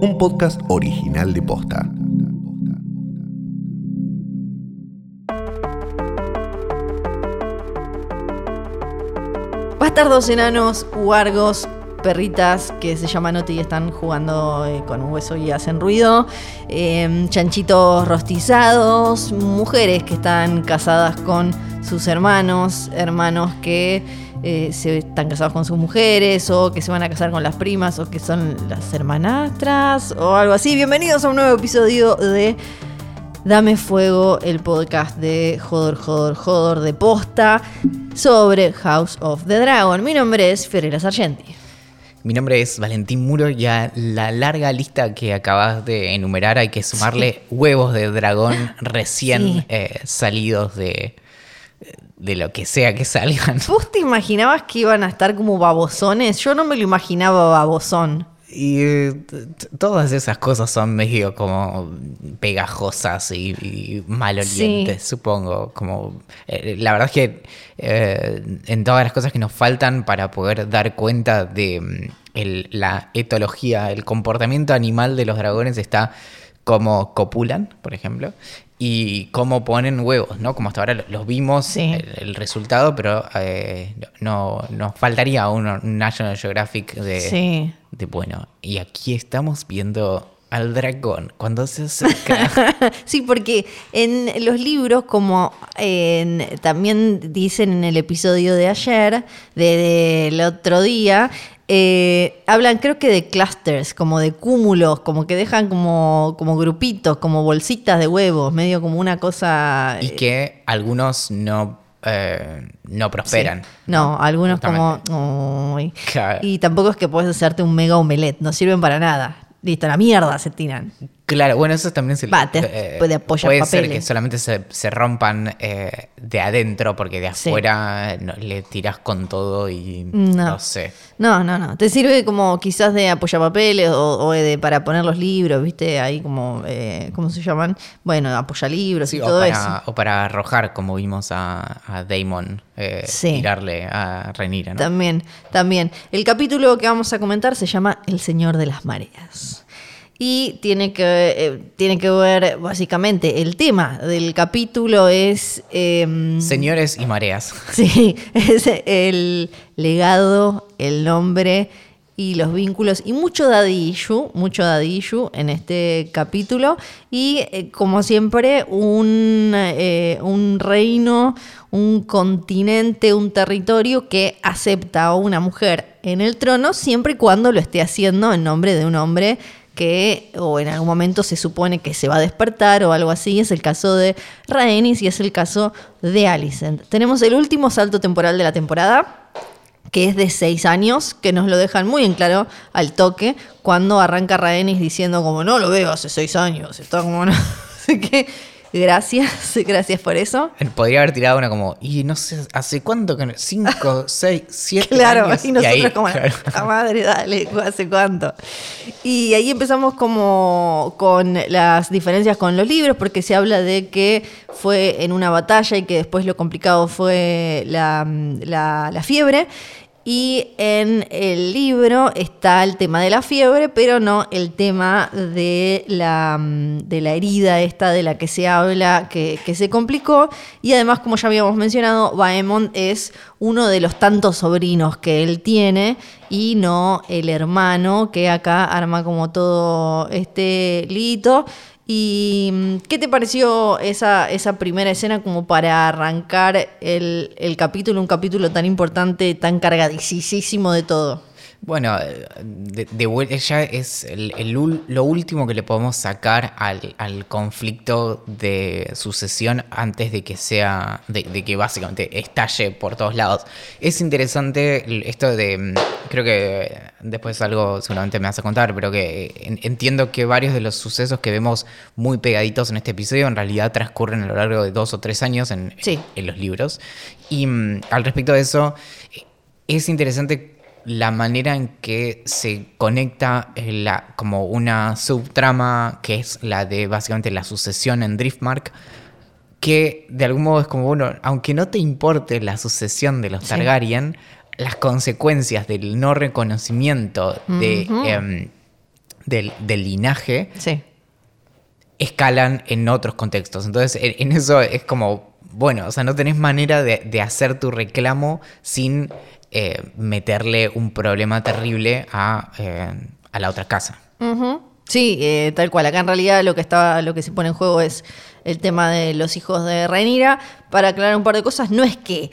un podcast original de Posta. Bastardos enanos, huargos, perritas que se llaman Oti y están jugando eh, con un hueso y hacen ruido, em, chanchitos rostizados, mujeres que están casadas con sus hermanos, hermanos que eh, se están casados con sus mujeres o que se van a casar con las primas o que son las hermanastras o algo así. Bienvenidos a un nuevo episodio de Dame Fuego, el podcast de Jodor, Jodor, Jodor de posta sobre House of the Dragon. Mi nombre es Fiorella Sargenti. Mi nombre es Valentín Muro y a la larga lista que acabas de enumerar hay que sumarle huevos de dragón recién Sí. eh, salidos de, de lo que sea que salgan. ¿Vos te imaginabas que iban a estar como babosones? Yo no me lo imaginaba babosón. Y eh, todas esas cosas son medio como pegajosas y, y malolientes, supongo. Como, eh, la verdad es que eh, en todas las cosas que nos faltan para poder dar cuenta de mm, el- la etología, el comportamiento animal de los dragones está cómo copulan, por ejemplo, y cómo ponen huevos, ¿no? Como hasta ahora lo- los vimos, Sí. el, el resultado, pero eh, no, nos faltaría un National Geographic de, Sí. de bueno, y aquí estamos viendo al dragón cuando se acerca. Sí, porque en los libros, como en- también dicen en el episodio de ayer, de- del otro día, eh, hablan creo que de clusters, como de cúmulos, como que dejan como, como grupitos, como bolsitas de huevos, medio como una cosa... y eh, que algunos no, eh, no prosperan. No, algunos como... Y tampoco es que puedes hacerte un mega omelette, no sirven para nada. Listo, la mierda se tiran. Claro, bueno, eso también se Va, te puede apoyar Puede ser que solamente se, se rompan eh, de adentro porque de Sí. afuera no, le tiras con todo y No. no, sé. No, no, no. Te sirve como quizás de apoyapapeles o, o de para poner los libros, ¿viste? Ahí como, eh, ¿cómo se llaman? Bueno, apoyalibros Sí, y todo para, eso. o para arrojar, como vimos a, a Damon eh, Sí. tirarle a Renira, ¿no? También, también. El capítulo que vamos a comentar se llama El Señor de las Mareas. Y tiene que, eh, tiene que ver, básicamente, el tema del capítulo es... em, Señores y mareas. Sí, es el legado, el nombre y los vínculos y mucho daddy issue, mucho daddy issue en este capítulo y eh, como siempre un, eh, un reino, un continente, un territorio que acepta a una mujer en el trono siempre y cuando lo esté haciendo en nombre de un hombre que o en algún momento se supone que se va a despertar o algo así. Es el caso de Rhaenys y es el caso de Alicent. Tenemos el último salto temporal de la temporada, que es de seis años, que nos lo dejan muy en claro al toque, cuando arranca Rhaenys diciendo como no lo veo hace seis años, está como no. Así que gracias, gracias por eso. Podría haber tirado una como, y no sé, ¿hace cuánto que no? ¿Cinco, seis, siete Claro, años? y nosotros ahí, como, claro. la madre, dale, ¿hace cuánto? Y ahí empezamos como con las diferencias con los libros, porque se habla de que fue en una batalla y que después lo complicado fue la, la- la fiebre. Y en el libro está el tema de la fiebre, pero no el tema de la, de la herida esta de la que se habla, que, que se complicó. Y además, como ya habíamos mencionado, Baemon es uno de los tantos sobrinos que él tiene y no el hermano que acá arma como todo este lito. ¿Y mm, qué te pareció esa, esa primera escena como para arrancar el, el capítulo, un capítulo tan importante, tan cargadísimo de todo? Bueno, eh, de, de ya es el- lo último que le podemos sacar al, al conflicto de sucesión antes de que sea, de, de que básicamente estalle por todos lados. Es interesante esto de, mm, creo que después algo seguramente me vas a contar, pero que en- entiendo que varios de los sucesos que vemos muy pegaditos en este episodio en realidad transcurren a lo largo de dos o tres años en, Sí. en los libros. Y mm, al respecto de eso, eh, es interesante la manera en que se conecta eh, la, como una subtrama que es la de básicamente la sucesión en Driftmark, que de algún modo es como, bueno, aunque no te importe la sucesión de los Sí. Targaryen, las consecuencias del no reconocimiento de, em, del, del linaje Sí. escalan en otros contextos. Entonces, en, en eso es como, bueno, o sea, no tenés manera de, hacer tu reclamo sin eh, meterle un problema terrible a, eh, la otra casa. Sí, eh, tal cual. Acá en realidad lo que estaba, lo que se pone en juego es el tema de los hijos de Rhaenyra. Para aclarar un par de cosas, no es que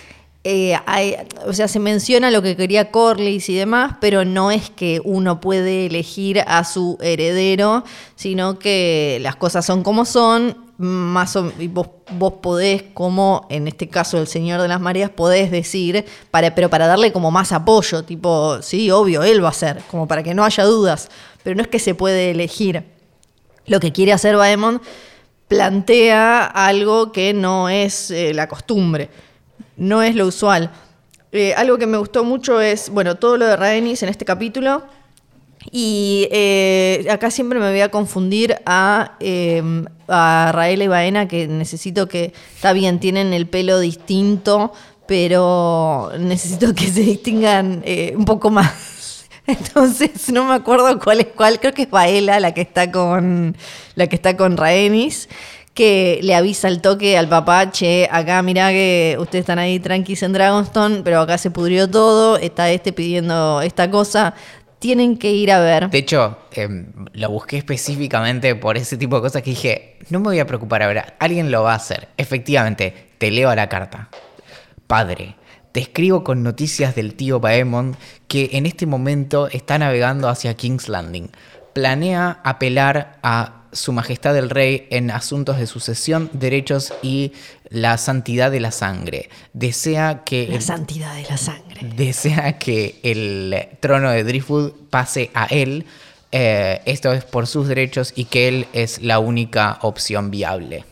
hay- o sea, se menciona lo que quería Corlys y demás, pero no es que uno puede elegir a su heredero, sino que las cosas son como son. Más o, vos, vos podés, como en este caso el Señor de las Mareas, podés decir, para, pero para darle como más apoyo, tipo, sí, obvio, él va a ser, como para que no haya dudas, pero no es que se puede elegir. Lo que quiere hacer Baemon plantea algo que no es eh, la costumbre, no es lo usual. Eh, algo que me gustó mucho es, bueno, todo lo de Rhaenys en este capítulo. Y eh, acá siempre me voy a confundir a, eh, Raela y Baena, que necesito que, está bien, tienen el pelo distinto, pero necesito que se distingan eh, un poco más. Entonces no me acuerdo cuál es cuál, creo que es Baela la que está con la que está con Rhaenys, que le avisa al toque al papá, che, acá mirá que ustedes están ahí tranquis en Dragonstone, pero acá se pudrió todo, está este pidiendo esta cosa, tienen que ir a ver. De hecho, em, lo busqué específicamente por ese tipo de cosas que dije, no me voy a preocupar ahora, alguien lo va a hacer. Efectivamente, te leo a la carta. Padre, te escribo con noticias del tío Baemon que en este momento está navegando hacia King's Landing. Planea apelar a su majestad el rey en asuntos de sucesión, derechos y la santidad de la sangre. Desea que... La el- santidad de la sangre. desea que el trono de Driftwood pase a él. eh, esto es por sus derechos y que él es la única opción viable.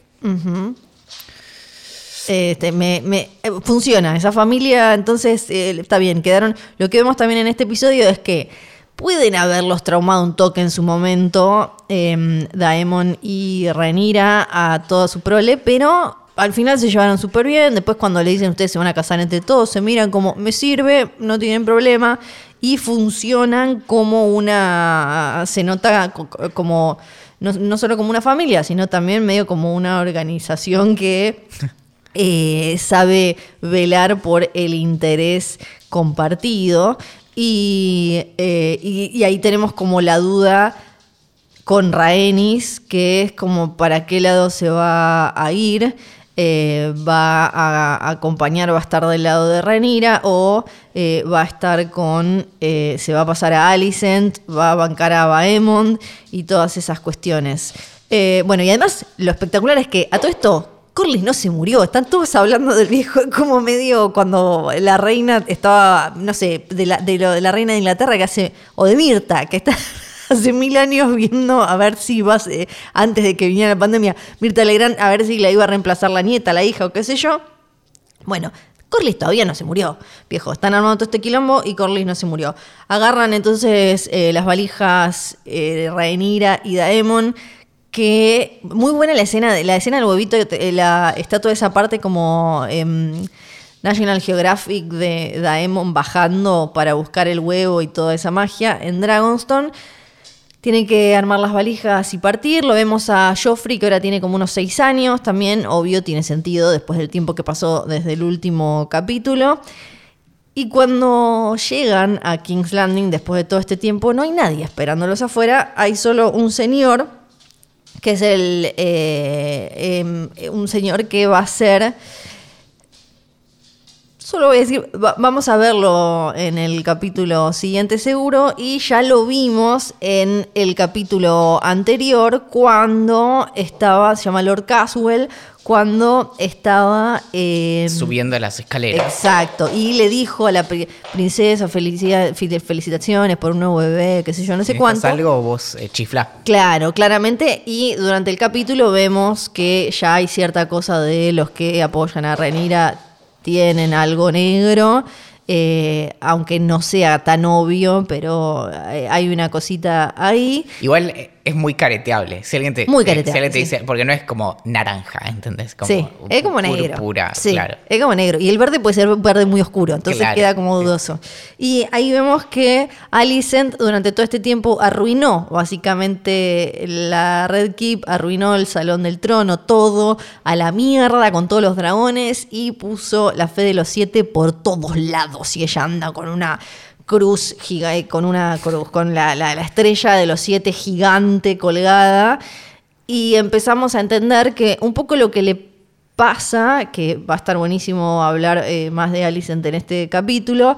Este, me, me- eh, funciona, esa familia, entonces eh, está bien, quedaron. Lo que vemos también en este episodio es que pueden haberlos traumado un toque en su momento, eh, Daemon y Renira a toda su prole, pero al final se llevaron súper bien. Después, cuando le dicen ustedes se van a casar entre todos, se miran como me sirve, no tienen problema y funcionan como una. Se nota co- co- como. No, no solo como una familia, sino también medio como una organización que eh, sabe velar por el interés compartido. Y, eh, y- y ahí tenemos como la duda con Rhaenys, que es como para qué lado se va a ir. Eh, va a, acompañar, va a estar del lado de Renira o eh, va a estar con, se va a pasar a Alicent, va a bancar a Baemond y todas esas cuestiones. Bueno, y además lo espectacular es que a todo esto Corlys no se murió, están todos hablando del viejo, como medio cuando la reina estaba, no sé, de la, de lo- de la reina de Inglaterra que hace, o de Mirta, que está hace mil años viendo a ver si vas, antes de que viniera la pandemia, Mirta Legrand, a ver si la iba a reemplazar la nieta, la hija o qué sé yo. Bueno, Corlys todavía no se murió, viejo. Están armando todo este quilombo y Corlys no se murió. Agarran entonces eh, las valijas eh, de Rhaenyra y Daemon, que muy buena la escena, la escena del huevito, eh, la, está toda esa parte como em, National Geographic de Daemon bajando para buscar el huevo y toda esa magia en Dragonstone. Tienen que armar las valijas y partir. Lo vemos a Joffrey, que ahora tiene como unos seis años. También, obvio, tiene sentido después del tiempo que pasó desde el último capítulo. Y cuando llegan a King's Landing, después de todo este tiempo, no hay nadie esperándolos afuera. Hay solo un señor, que es el, eh, em, un señor que va a ser Solo voy a decir, va- vamos a verlo en el capítulo siguiente seguro y ya lo vimos en el capítulo anterior cuando estaba, se llama Lord Caswell, cuando estaba en... Subiendo las escaleras. Exacto, y le dijo a la pri- princesa felicidad- felicitaciones por un nuevo bebé, qué sé yo, no sé ¿Necesitas cuánto. algo vos eh, chiflá? Claro, claramente. Y durante el capítulo vemos que ya hay cierta cosa de los que apoyan a Renira tienen algo negro, eh, aunque no sea tan obvio, pero eh, hay una cosita ahí. Igual, eh, es muy careteable. Si alguien te, Muy careteable, si alguien te sí. dice, porque no es como naranja, ¿entendés? Como sí, es como negro. púrpura, sí, claro. es como negro. Y el verde puede ser verde muy oscuro, entonces Claro. queda como dudoso. Y ahí vemos que Alicent durante todo este tiempo arruinó básicamente la Red Keep, arruinó el Salón del Trono, todo a la mierda con todos los dragones y puso la fe de los siete por todos lados. Y ella anda con una cruz giga- con una cruz, con la, la- la estrella de los siete gigante colgada. Y empezamos a entender que un poco lo que le pasa, que va a estar buenísimo hablar eh, más de Alicent en este capítulo,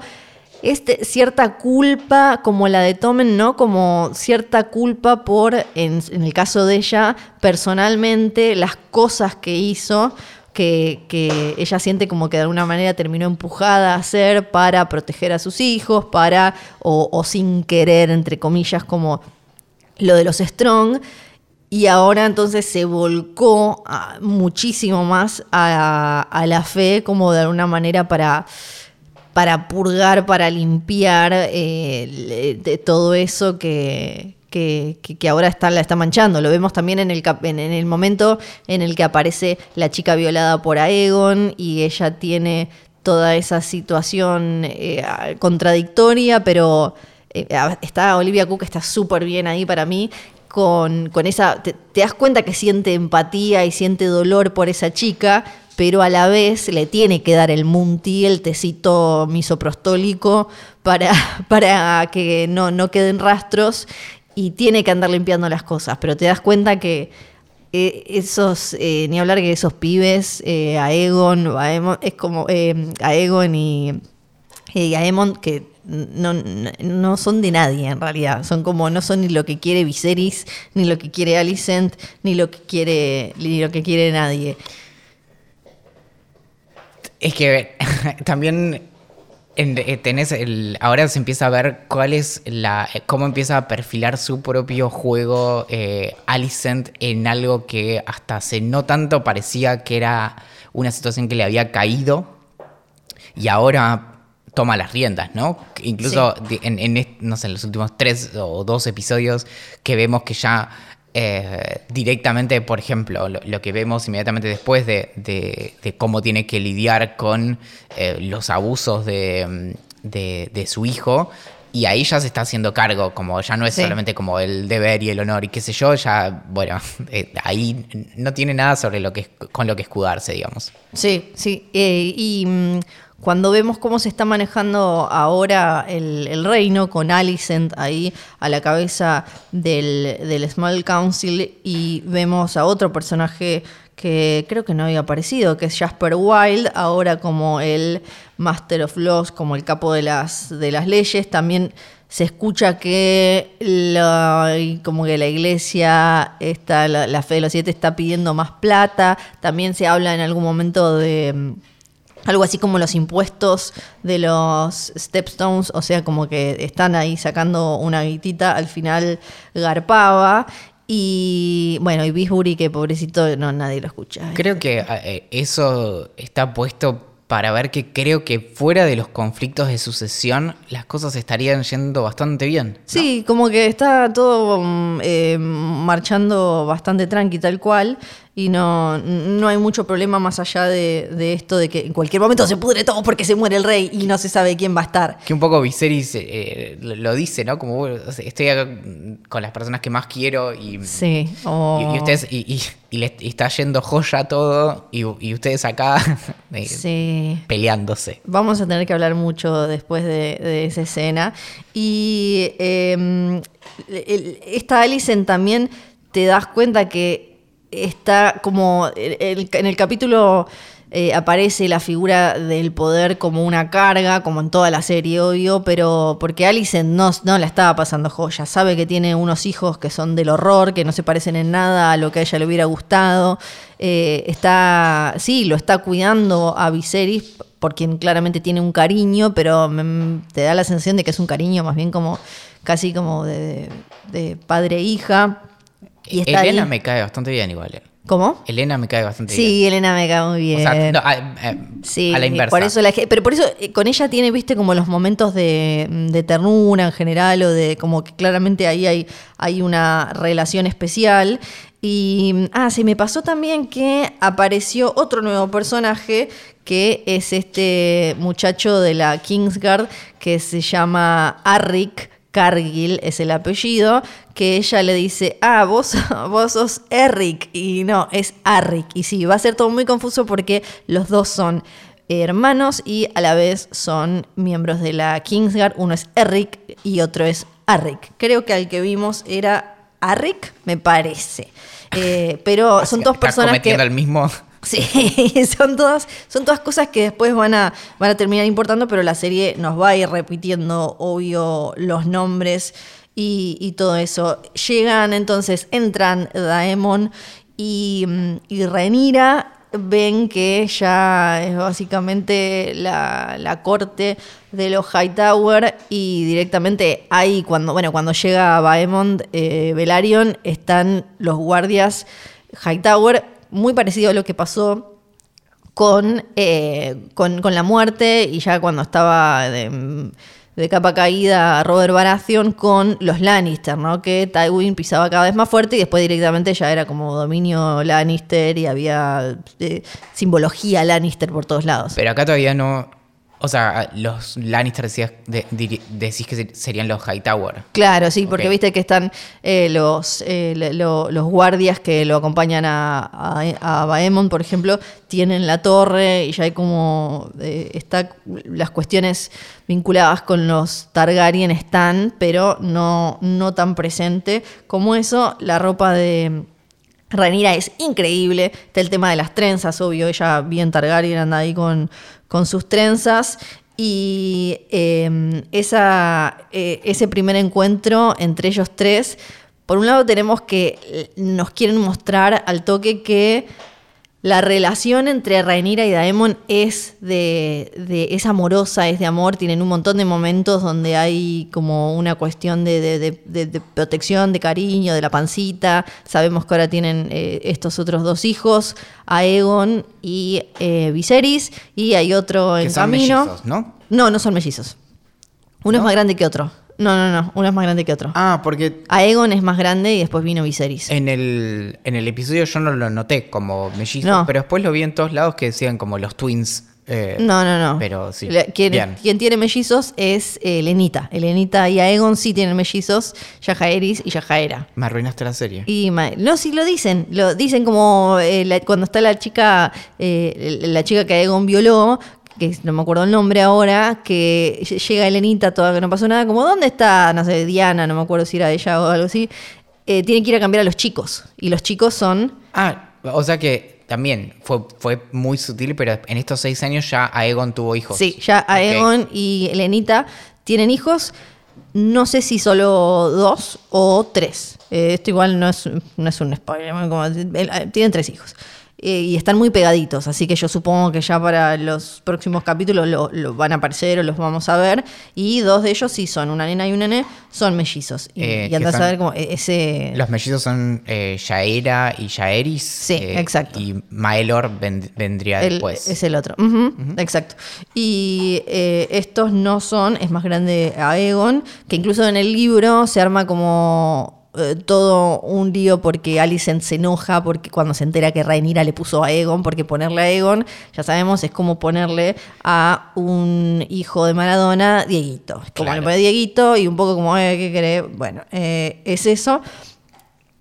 es de- cierta culpa como la de Tomen, ¿no? Como cierta culpa por, en el caso de ella, personalmente, las cosas que hizo. Que, ella siente como que de alguna manera terminó empujada a hacer para proteger a sus hijos, para, o, sin querer, entre comillas, como lo de los Strong. Y ahora entonces se volcó muchísimo más a, la fe, como de alguna manera para, para purgar, para limpiar eh, de todo eso que, que, ahora está, la está manchando. Lo vemos también en el, en, el momento en el que aparece la chica violada por Aegon y ella tiene toda esa situación eh, contradictoria, pero eh, está Olivia Cook, está súper bien ahí para mí. Con, con esa. Te, te das cuenta que siente empatía y siente dolor por esa chica, pero a la vez le tiene que dar el munti, el tecito misoprostólico, para, para que no, no queden rastros y tiene que andar limpiando las cosas. Pero te das cuenta que eh, esos, eh, ni hablar que esos pibes, eh, Aegon, Aemon, es como eh, Aegon y, y Aemon, que no, no- son de nadie en realidad. Son como, no son ni lo que quiere Viserys, ni lo que quiere Alicent, ni lo que quiere, ni lo que quiere nadie. Es que también tenés el, ahora se empieza a ver cuál es la, eh, cómo empieza a perfilar su propio juego eh, Alicent en algo que hasta hace no tanto parecía que era una situación que le había caído y ahora toma las riendas, ¿no? Incluso en, en no sé, en los últimos tres o dos episodios que vemos que ya eh, directamente, por ejemplo, lo, lo que vemos inmediatamente después de, de- de cómo tiene que lidiar con eh, los abusos de, mm, de- su hijo. Y ahí ya se está haciendo cargo, como ya no es Sí. solamente como el deber y el honor y qué sé yo, ya, bueno, eh, ahí no tiene nada sobre lo que con lo que escudarse, digamos. Sí, sí. y mm, cuando vemos cómo se está manejando ahora el, reino, con Alicent ahí a la cabeza del, Small Council, y vemos a otro personaje que creo que no había aparecido, que es Jasper Wilde, ahora como el Master of Laws, como el capo de las, leyes, también se escucha que la, como que la iglesia, está, la, fe de los siete está pidiendo más plata, también se habla en algún momento de algo así como los impuestos de los stepstones, o sea, como que están ahí sacando una guitita, al final garpaba. Y bueno, y Bisbury, que pobrecito, no, nadie lo escucha. Creo que eh, eso está puesto para ver que creo que fuera de los conflictos de sucesión las cosas estarían yendo bastante bien. Sí, como que está todo mm, eh, marchando bastante tranqui, tal cual, y no, no hay mucho problema más allá de, de esto de que en cualquier momento se pudre todo porque se muere el rey y no se sabe quién va a estar. Que un poco Viserys eh, lo lo dice, ¿no? Como bueno, estoy acá con las personas que más quiero y, Sí, y, y ustedes y, y- y le está yendo joya todo y, y ustedes acá eh, Sí. peleándose. Vamos a tener que hablar mucho después de, de esa escena. Y eh, el- esta Alicent también te das cuenta que está como en el capítulo eh, aparece la figura del poder como una carga, como en toda la serie, obvio, pero porque Alicent no, no la estaba pasando joya. Sabe que tiene unos hijos que son del horror, que no se parecen en nada a lo que a ella le hubiera gustado. Eh, está, sí, lo está cuidando a Viserys, por quien claramente tiene un cariño, pero te da la sensación de que es un cariño más bien como casi como de, de padre e. Y está Elena ahí. me cae bastante bien igual. eh. ¿Cómo? Elena me cae bastante bien. Sí, Elena me cae muy bien. O sea, no, a, a- Sí, a la inversa. por eso la pero por eso eh, con ella tiene, viste, como los momentos de, de ternura en general o de como que claramente ahí hay, hay una relación especial. Y, ah, se me pasó también que apareció otro nuevo personaje que es este muchacho de la Kingsguard que se llama Arrick. Cargill es el apellido, que ella le dice, ah, vos, vos sos Eric, y no, es Arrick. Y sí, va a ser todo muy confuso porque los dos son hermanos y a la vez son miembros de la Kingsguard. Uno es Eric y otro es Arrick. Creo que al que vimos era Arrick, me parece. Eh, pero son dos personas que... el mismo. Sí, son todas, son todas cosas que después van a, van a terminar importando, pero la serie nos va a ir repitiendo, obvio, los nombres y, todo eso. Llegan entonces, entran Daemon y, mm, y Rhaenyra, ven que ya es básicamente la, la corte de los Hightower y directamente ahí, cuando, bueno, cuando llega Baemond, eh, Velaryon, están los guardias Hightower muy parecido a lo que pasó con, eh, con, la muerte y ya cuando estaba de, de capa caída Robert Baratheon con los Lannister, ¿no? Que Tywin pisaba cada vez más fuerte y después directamente ya era como dominio Lannister y había eh, simbología Lannister por todos lados. Pero acá todavía no. O sea, los Lannister decías, de- decís que ser- serían los Hightower. Claro, sí, porque viste que están eh, los, eh, lo- los guardias que lo acompañan a, a, a Baemon, por ejemplo, tienen la torre y ya hay como. eh, está, las cuestiones vinculadas con los Targaryen están, pero no, no tan presente como eso. La ropa de. Rhaenyra es increíble. Está el tema de las trenzas, obvio. Ella bien Targaryen anda ahí con, con sus trenzas. Y eh, esa, eh, ese primer encuentro entre ellos tres, por un lado tenemos que eh, nos quieren mostrar al toque que la relación entre Rhaenyra y Daemon es de, de- es amorosa, es de amor, tienen un montón de momentos donde hay como una cuestión de, protección, de cariño, de la pancita. Sabemos que ahora tienen eh, estos otros dos hijos, Aegon y eh, Viserys, y hay otro en Que son camino. mellizos, ¿no? No, no son mellizos. Uno es más grande que otro. No, no, no, uno es más grande que otro. Ah, porque Aegon es más grande y después vino Viserys. en el, en el episodio yo no lo noté como mellizos, No. pero después lo vi en todos lados que decían como los twins. eh, No, no, no. Pero sí. La- quien, Bien. quien tiene mellizos es eh, Elenita. Elenita y Aegon sí tienen mellizos, Yajaeris y Yajaera. Me arruinaste la serie. Y ma- no, sí lo dicen, lo dicen como eh, la- cuando está la chica, eh, la chica que Aegon violó, que no me acuerdo el nombre ahora, que ll- llega Elenita, toda que no pasó nada, como ¿dónde está, no sé, Diana, no me acuerdo si era ella o algo así, eh, tiene que ir a cambiar a los chicos. Y los chicos son Ah, o sea que también fue, fue muy sutil, pero en estos seis años ya Aegon tuvo hijos. Sí, ya. Aegon y Elenita tienen hijos. No sé si solo dos o tres. Eh, esto igual no es, no es un spoiler. como- eh, tienen tres hijos. Eh, y están muy pegaditos, así que yo supongo que ya para los próximos capítulos lo, lo van a aparecer o los vamos a ver. Y dos de ellos sí son, una nena y un nene, son mellizos. Y, Eh, y andás a ver como e- ese... Los mellizos son eh, Yaera y Yaeris. Sí, eh, exacto. Y Maelor ven- vendría El- después. Es el otro. Exacto. Y eh, estos no son, es más grande Aegon, que incluso en el libro se arma como eh, todo un lío porque Alicent se enoja porque cuando se entera que Rhaenyra le puso a Aegon, porque ponerle a Aegon, ya sabemos, es como ponerle a un hijo de Maradona Dieguito. Es Como Claro. le pone Dieguito y un poco como, eh, ¿qué querés? Bueno, eh, es eso.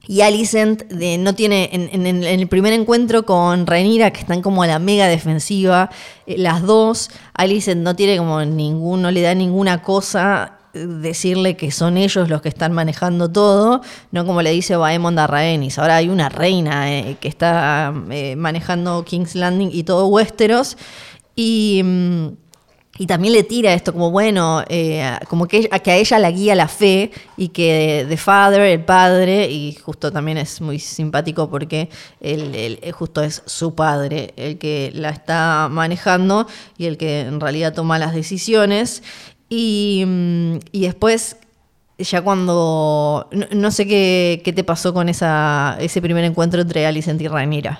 Y Alicent de- no tiene, en, en- en el primer encuentro con Rhaenyra, que están como a la mega defensiva, eh, las dos, Alicent no tiene como ningún, no le da ninguna cosa decirle que son ellos los que están manejando todo, no como le dice Baemond a Rhaenys. Ahora hay una reina eh, que está eh, manejando King's Landing y todo Westeros, y... mm, también le tira esto como, bueno, eh, como que, a- que a ella la guía la fe y que The Father, el padre, y justo también es muy simpático porque él- él justo es su padre el que la está manejando y el que en realidad toma las decisiones. Y, y después ya cuando. No, no sé qué, qué te pasó con esa, ese primer encuentro entre Alicent y Rhaenyra.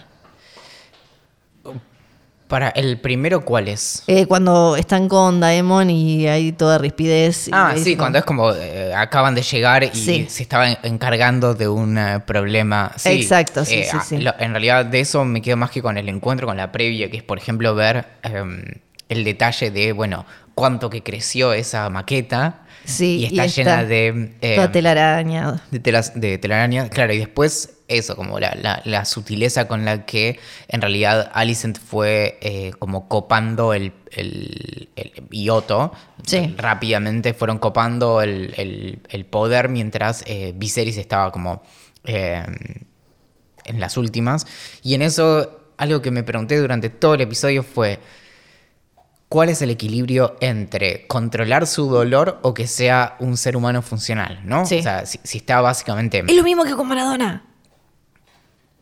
Para el primero, ¿cuál es? Eh, cuando están con Daemon y hay toda rispidez. Ah, sí, cuando es como eh, acaban de llegar y Sí. se estaban encargando de un eh, problema. Sí, Exacto, sí, eh, sí, sí. lo- en realidad de eso me quedo más que con el encuentro, con la previa, que es por ejemplo ver em, el detalle de, bueno, cuánto que creció esa maqueta. Sí, y está y llena está de... em, Toda telaraña. de, telas, de telaraña, claro, y después eso, como la, la- la sutileza con la que en realidad Alicent fue eh, como copando el, el, el- y Otto, Sí. rápidamente fueron copando el, el- el poder mientras eh, Viserys estaba como eh, en las últimas. Y en eso, algo que me pregunté durante todo el episodio fue... ¿Cuál es el equilibrio entre controlar su dolor o que sea un ser humano funcional? ¿no? Sí. O sea, si, si está básicamente. Es lo mismo que con Maradona.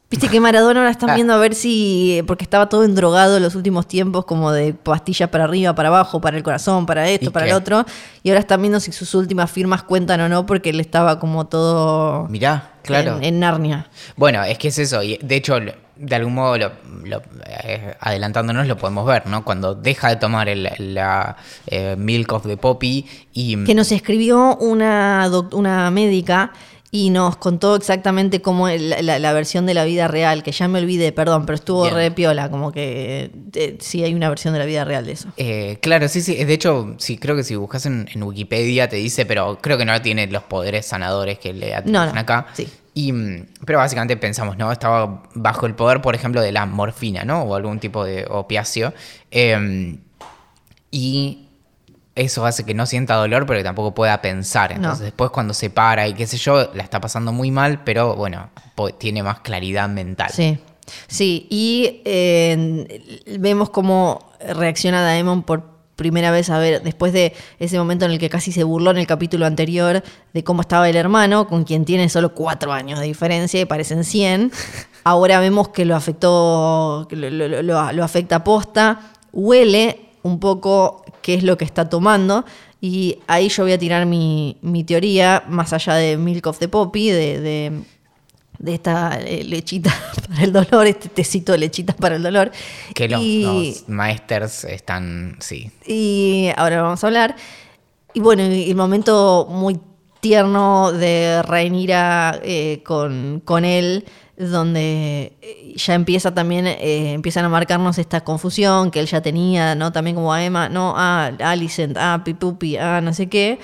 Viste que Maradona ahora están Ah. viendo a ver si. Porque estaba todo endrogado en los últimos tiempos, como de pastillas para arriba, para abajo, para el corazón, para esto, ¿Y para qué? el otro. Y ahora están viendo si sus últimas firmas cuentan o no, porque él estaba como todo. Mirá, claro. En, en Narnia. Bueno, es que es eso. Y de hecho, de algún modo, lo- lo- eh, adelantándonos, lo podemos ver, ¿no? Cuando deja de tomar el- la eh, Milk of the Poppy y. Que nos escribió una, una médica y nos contó exactamente cómo la, la versión de la vida real, que ya me olvidé, perdón, pero estuvo Bien. re piola, como que eh, sí hay una versión de la vida real de eso. Eh, claro, sí, sí. De hecho, sí, creo que si buscas en, en Wikipedia te dice, pero creo que no tiene los poderes sanadores que le atribuyen no, acá. sí. Y, mm, pero básicamente pensamos, ¿no? Estaba bajo el poder, por ejemplo, de la morfina, ¿no? O algún tipo de opiáceo. Eh, y eso hace que no sienta dolor, pero que tampoco pueda pensar. Entonces, No. después cuando se para y qué sé yo, la está pasando muy mal, pero bueno, tiene más claridad mental. Sí, sí, y eh, vemos cómo reacciona Daemon por primera vez a ver, después de ese momento en el que casi se burló en el capítulo anterior de cómo estaba el hermano, con quien tiene solo cuatro años de diferencia y parecen 100. Ahora vemos que lo afectó, que lo, lo- lo- lo afecta posta, huele un poco qué es lo que está tomando. Y ahí yo voy a tirar mi, mi teoría, más allá de Milk of the Poppy, de, de- de esta eh, lechita para el dolor, este tecito de lechitas para el dolor. Que los, y, los maesters están, sí, y ahora vamos a hablar. Y bueno, el momento muy tierno de Rhaenyra eh, con, con él, donde eh, ya empieza también, eh, empiezan a marcarnos esta confusión que él ya tenía, ¿no? También como a Emma, no, ah, Alicent, ah, Pipupi, ah, no sé qué.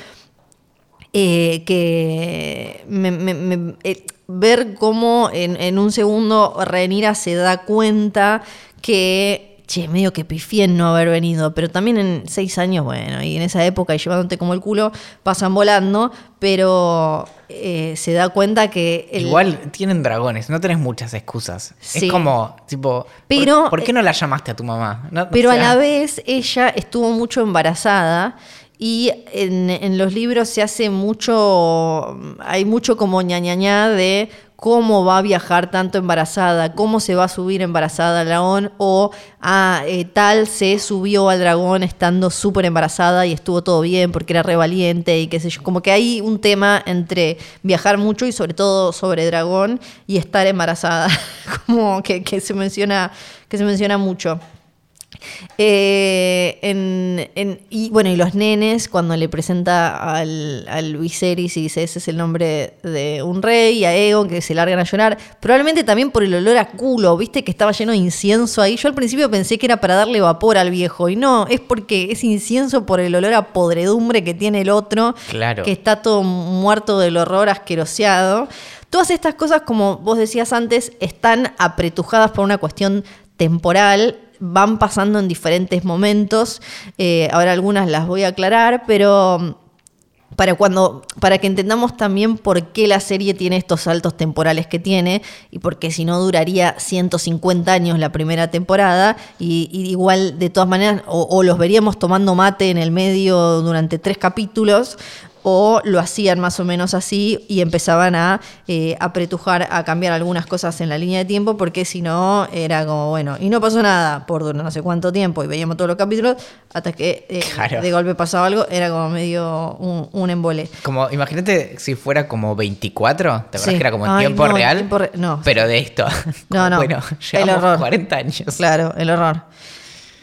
Eh, que me- me- me- eh, ver cómo en, en un segundo Rhaenyra se da cuenta que, che, medio que pifié en no haber venido, pero también en seis años, bueno, y en esa época y llevándote como el culo, pasan volando, pero eh, se da cuenta que... el- Igual tienen dragones, no tenés muchas excusas. Sí. Es como, tipo, ¿por- Pero- ¿por, qué no la llamaste a tu mamá? No- Pero o a la vez ella estuvo mucho embarazada y en, en los libros se hace mucho, hay mucho como ñañañá de cómo va a viajar tanto embarazada, cómo se va a subir embarazada al dragón o ah, eh, tal se subió al dragón estando súper embarazada y estuvo todo bien porque era re valiente y qué sé yo. Como que hay un tema entre viajar mucho y sobre todo sobre dragón y estar embarazada, como que, que se menciona, que se menciona mucho. Eh, en- en- y bueno, y los nenes, cuando le presenta al, al Viserys y dice ese es el nombre de un rey, y a Egon que se largan a llorar, probablemente también por el olor a culo, viste que estaba lleno de incienso ahí. Yo al principio pensé que era para darle vapor al viejo, y no, es porque es incienso por el olor a podredumbre que tiene el otro, Claro. que está todo muerto del horror asqueroseado. Todas estas cosas, como vos decías antes, están apretujadas por una cuestión temporal, van pasando en diferentes momentos. Eh, ahora algunas las voy a aclarar, pero mm, para cuando para que entendamos también por qué la serie tiene estos saltos temporales que tiene y porque si no duraría 150 años la primera temporada y, igual de todas maneras o los veríamos tomando mate en el medio durante tres capítulos o lo hacían más o menos así y empezaban a eh, apretujar, a cambiar algunas cosas en la línea de tiempo, porque si no era como, bueno, y no pasó nada por no sé cuánto tiempo y veíamos todos los capítulos, hasta que eh, Claro. de golpe pasaba algo, era como medio un, un embole. Como, imagínate si fuera como 24, ¿te acuerdas Sí. que era como en Ay, tiempo no, real? tiempo re- no. Pero de esto. No, no, Bueno, el llevamos horror. 40 años. Claro, el horror.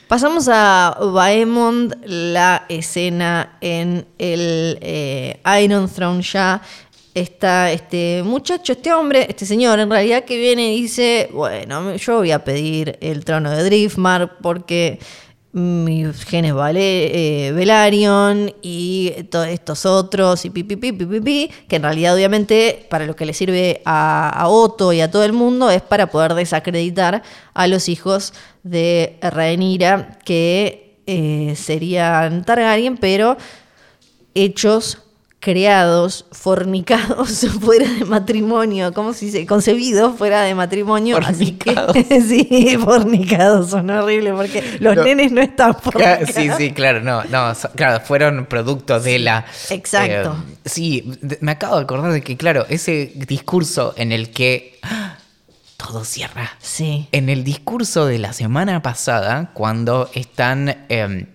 Pasamos a Baemond, la escena en el eh, Iron Throne ya. Está este muchacho, este hombre, este señor en realidad que viene y dice, bueno, yo voy a pedir el trono de Driftmark porque genes vale eh, Velaryon y todos estos otros y pi, pi, pi, pi, pi, pi, que en realidad obviamente para lo que le sirve a, a Otto y a todo el mundo es para poder desacreditar a los hijos de Rhaenyra que eh, serían Targaryen pero hechos creados, fornicados fuera de matrimonio, ¿cómo se dice? Concebidos fuera de matrimonio. así que- Fornicados. sí, fornicados, son horribles porque los No. nenes no están fornicados. Sí, sí, claro, no, no, claro, fueron productos de la... exacto. eh, sí, me acabo de acordar de que, claro, ese discurso en el que ¡ah! todo cierra. Sí. En el discurso de la semana pasada, cuando están em,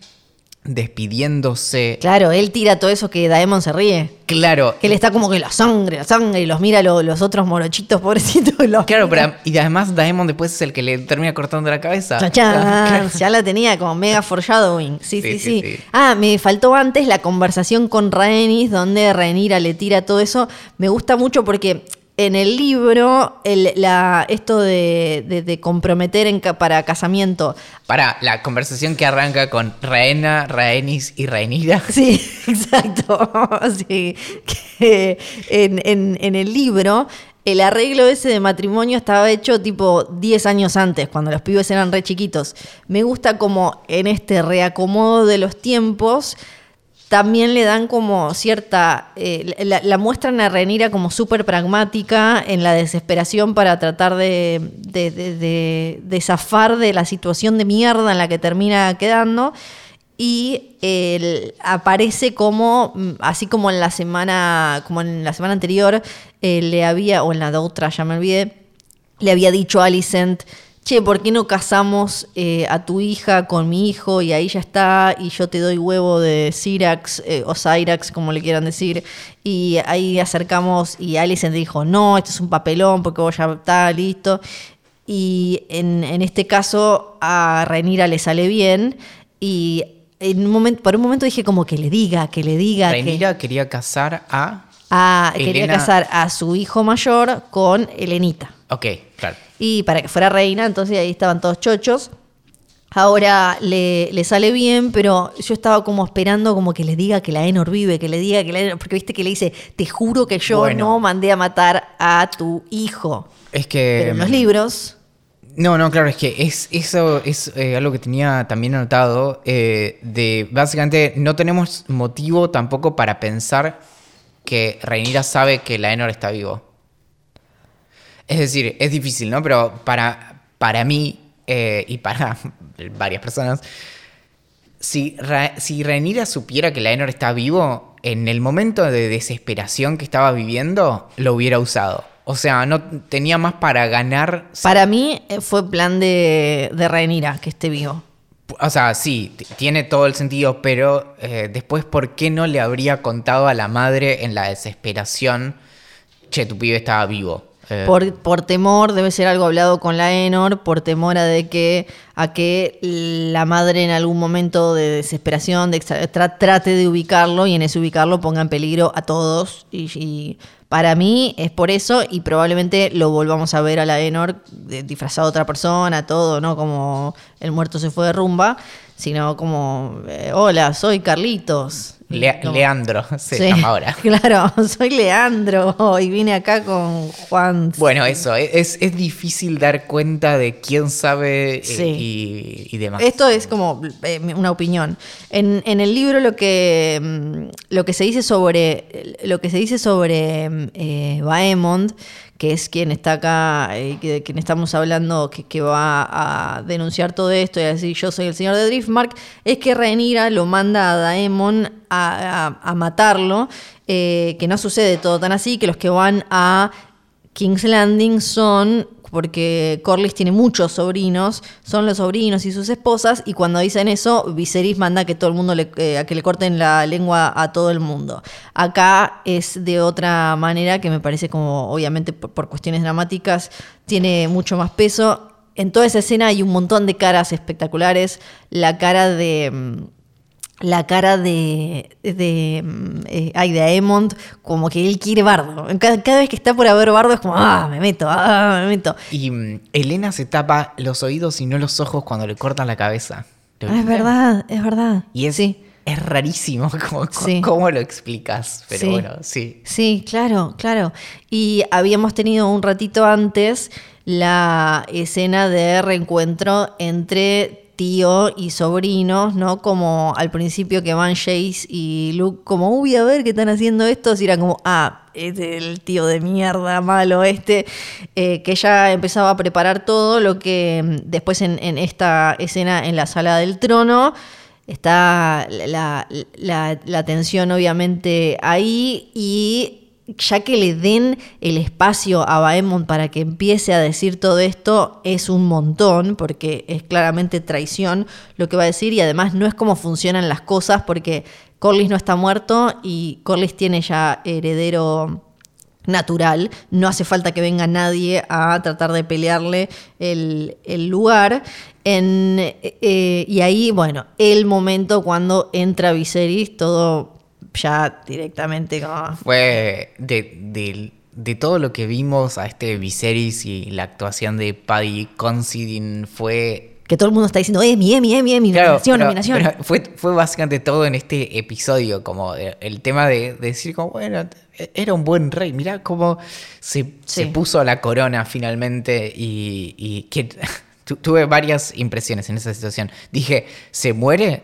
despidiéndose, Claro, él tira todo eso que Daemon se ríe. claro, Que él está como que la sangre, la sangre, y los mira lo- los otros morochitos, pobrecitos. Los claro, mira. pero y además Daemon después es el que le termina cortando la cabeza. Chachán, Claro. ya la tenía como mega foreshadowing. Sí, sí, Sí, sí, sí, sí. Ah, me faltó antes la conversación con Rhaenys, donde Rhaenyra le tira todo eso. Me gusta mucho porque en el libro, el- la, esto de, de- de comprometer en para casamiento. Para la conversación que arranca con Raena, Rhaenys y Rhaenyra. Sí, exacto. Sí, que en, en- en el libro. El arreglo ese de matrimonio estaba hecho tipo 10 años antes, cuando los pibes eran re chiquitos. Me gusta como en este reacomodo de los tiempos también le dan como cierta, eh, la, muestran a Renira como súper pragmática en la desesperación para tratar de, de, de- zafar de la situación de mierda en la que termina quedando. Y aparece como, mm, así como en la semana, como en la semana anterior, eh, le había, o en la otra, ya me olvidé, le había dicho a Alicent, che, ¿por qué no casamos eh, a tu hija con mi hijo? Y ahí ya está, y yo te doy huevo de Cyrax, eh, o Cyrax, como le quieran decir. Y ahí acercamos, y Alicent dijo, no, esto es un papelón, porque vos ya está listo. Y en, en este caso a Renira le sale bien, y en un momento, por un momento dije como que le diga, que le diga, que... Rhaenyra quería casar a... a- quería Elena- casar a su hijo mayor con Elenita Ok, claro. Y para que fuera reina, entonces ahí estaban todos chochos. Ahora le, le sale bien, pero yo estaba como esperando como que le diga que la Enor vive, que le diga que la Enor, porque viste que le dice, te juro que yo Bueno. no mandé a matar a tu hijo. Es que... Pero en los libros, No, no, claro, es que es, eso es eh, algo que tenía también anotado. eh, de básicamente no tenemos motivo tampoco para pensar que Rhaenyra sabe que Laenor está vivo. Es decir, es difícil, ¿no? Pero para, para mí eh, y para varias personas, si, Ra- si Rhaenyra supiera que Laenor está vivo, en el momento de desesperación que estaba viviendo, lo hubiera usado. O sea, no tenía más para ganar para mí eh, fue plan de, de Rhaenyra que esté vivo. O sea, sí, tiene todo el sentido, pero eh, después, ¿por qué no le habría contado a la madre en la desesperación, che, tu pibe estaba vivo? Eh, Por, por temor, debe ser algo hablado con la Enor, por temor a de que a que la madre en algún momento de desesperación de tra- trate de ubicarlo y en ese ubicarlo ponga en peligro a todos. Y, y para mí es por eso y probablemente lo volvamos a ver a la Enor de- disfrazado de otra persona, todo, no como el muerto se fue de rumba, sino como, eh, hola, soy Carlitos. Leandro se Sí, llama ahora. Claro, soy Leandro y vine acá con Juan. Bueno, eso, e- es, es difícil dar cuenta de quién sabe eh, Sí. y, y demás. Esto es como eh, una opinión. En, en el libro lo que, mm, lo que se dice sobre lo que se dice sobre eh, Baemond, que es quien está acá, eh, de quien estamos hablando, que, va a denunciar todo esto y a decir yo soy el señor de Driftmark, es que Rhaenyra lo manda a Daemon a matarlo, eh, que no sucede todo tan así, que los que van a King's Landing son, porque Corlys tiene muchos sobrinos, son los sobrinos y sus esposas, y cuando dicen eso, Viserys manda que todo el mundo le, eh, a que le corten la lengua a todo el mundo. Acá es de otra manera que me parece como, obviamente por, por cuestiones dramáticas, tiene mucho más peso. En toda esa escena hay un montón de caras espectaculares. La cara de. La cara de, de, mm, eh, ay, de Aemond, como que él quiere bardo. Cada, cada vez que está por haber bardo es como, ah, me meto, ah, me meto. Y mm, Elena se tapa los oídos y no los ojos cuando le cortan la cabeza. ¿Lo Ah, es verdad, es verdad. Y es, sí. es rarísimo cómo, Sí. cómo lo explicas. Pero Sí. bueno, sí. Sí, claro, claro. Y habíamos tenido un ratito antes la escena de reencuentro entre tío y sobrinos, ¿no? Como al principio que van Jace y Luke como, uy, a ver qué están haciendo estos, y era como, ah, es el tío de mierda malo este, eh, que ya empezaba a preparar todo lo que mm, después en, en esta escena en la sala del trono, Está la, la- la tensión obviamente ahí y ya que le den el espacio a Baemon para que empiece a decir todo esto es un montón porque es claramente traición lo que va a decir y además no es como funcionan las cosas porque Corlys no está muerto y Corlys tiene ya heredero natural, no hace falta que venga nadie a tratar de pelearle el, el lugar. En, eh, y ahí, bueno, el momento cuando entra Viserys, todo ya directamente como... Fue de, de- de todo lo que vimos a este Viserys y la actuación de Paddy Considine fue Que todo el mundo está diciendo, Emi, Emi, Emi, Emi, Claro, nominación, pero- nominación. pero fue, fue básicamente todo en este episodio, como el, tema de, de decir, como, bueno, era un buen rey, mirá cómo se, se Sí. puso la corona finalmente y, y que tu- tuve varias impresiones en esa situación. Dije, ¿se muere?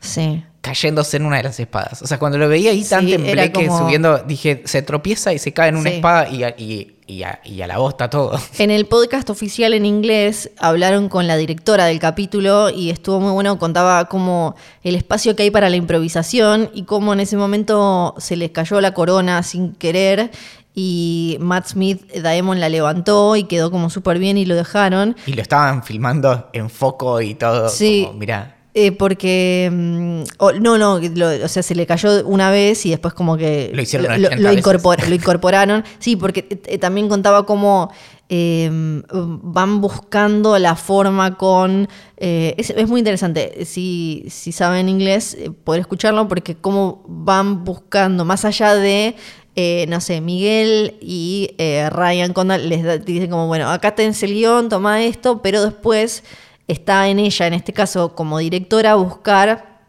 Sí. Cayéndose en una de las espadas. O sea, cuando lo veía ahí tan Sí, tembleque como- subiendo, dije, se tropieza y se cae en una Sí. espada y a, y, y a, y a la bosta todo. En el podcast oficial en inglés hablaron con la directora del capítulo y estuvo muy bueno, contaba como el espacio que hay para la improvisación y cómo en ese momento se les cayó la corona sin querer y Matt Smith, Daemon la levantó y quedó como súper bien y lo dejaron. Y lo estaban filmando en foco y todo. Sí. Como, mirá. Eh, porque, mm, o- no, no, lo- o sea, se le cayó una vez y después como que Lo hicieron lo, 80 lo veces. incorpor- lo incorporaron. Sí, porque eh, también contaba cómo eh, van buscando la forma con... eh, es, es muy interesante, si, si saben inglés, eh, poder escucharlo, porque cómo van buscando, más allá de... eh, no sé, Miguel y eh, Ryan Condal les da- dicen como, bueno, acá tenés el guion, toma esto, pero después está en ella, en este caso como directora, buscar,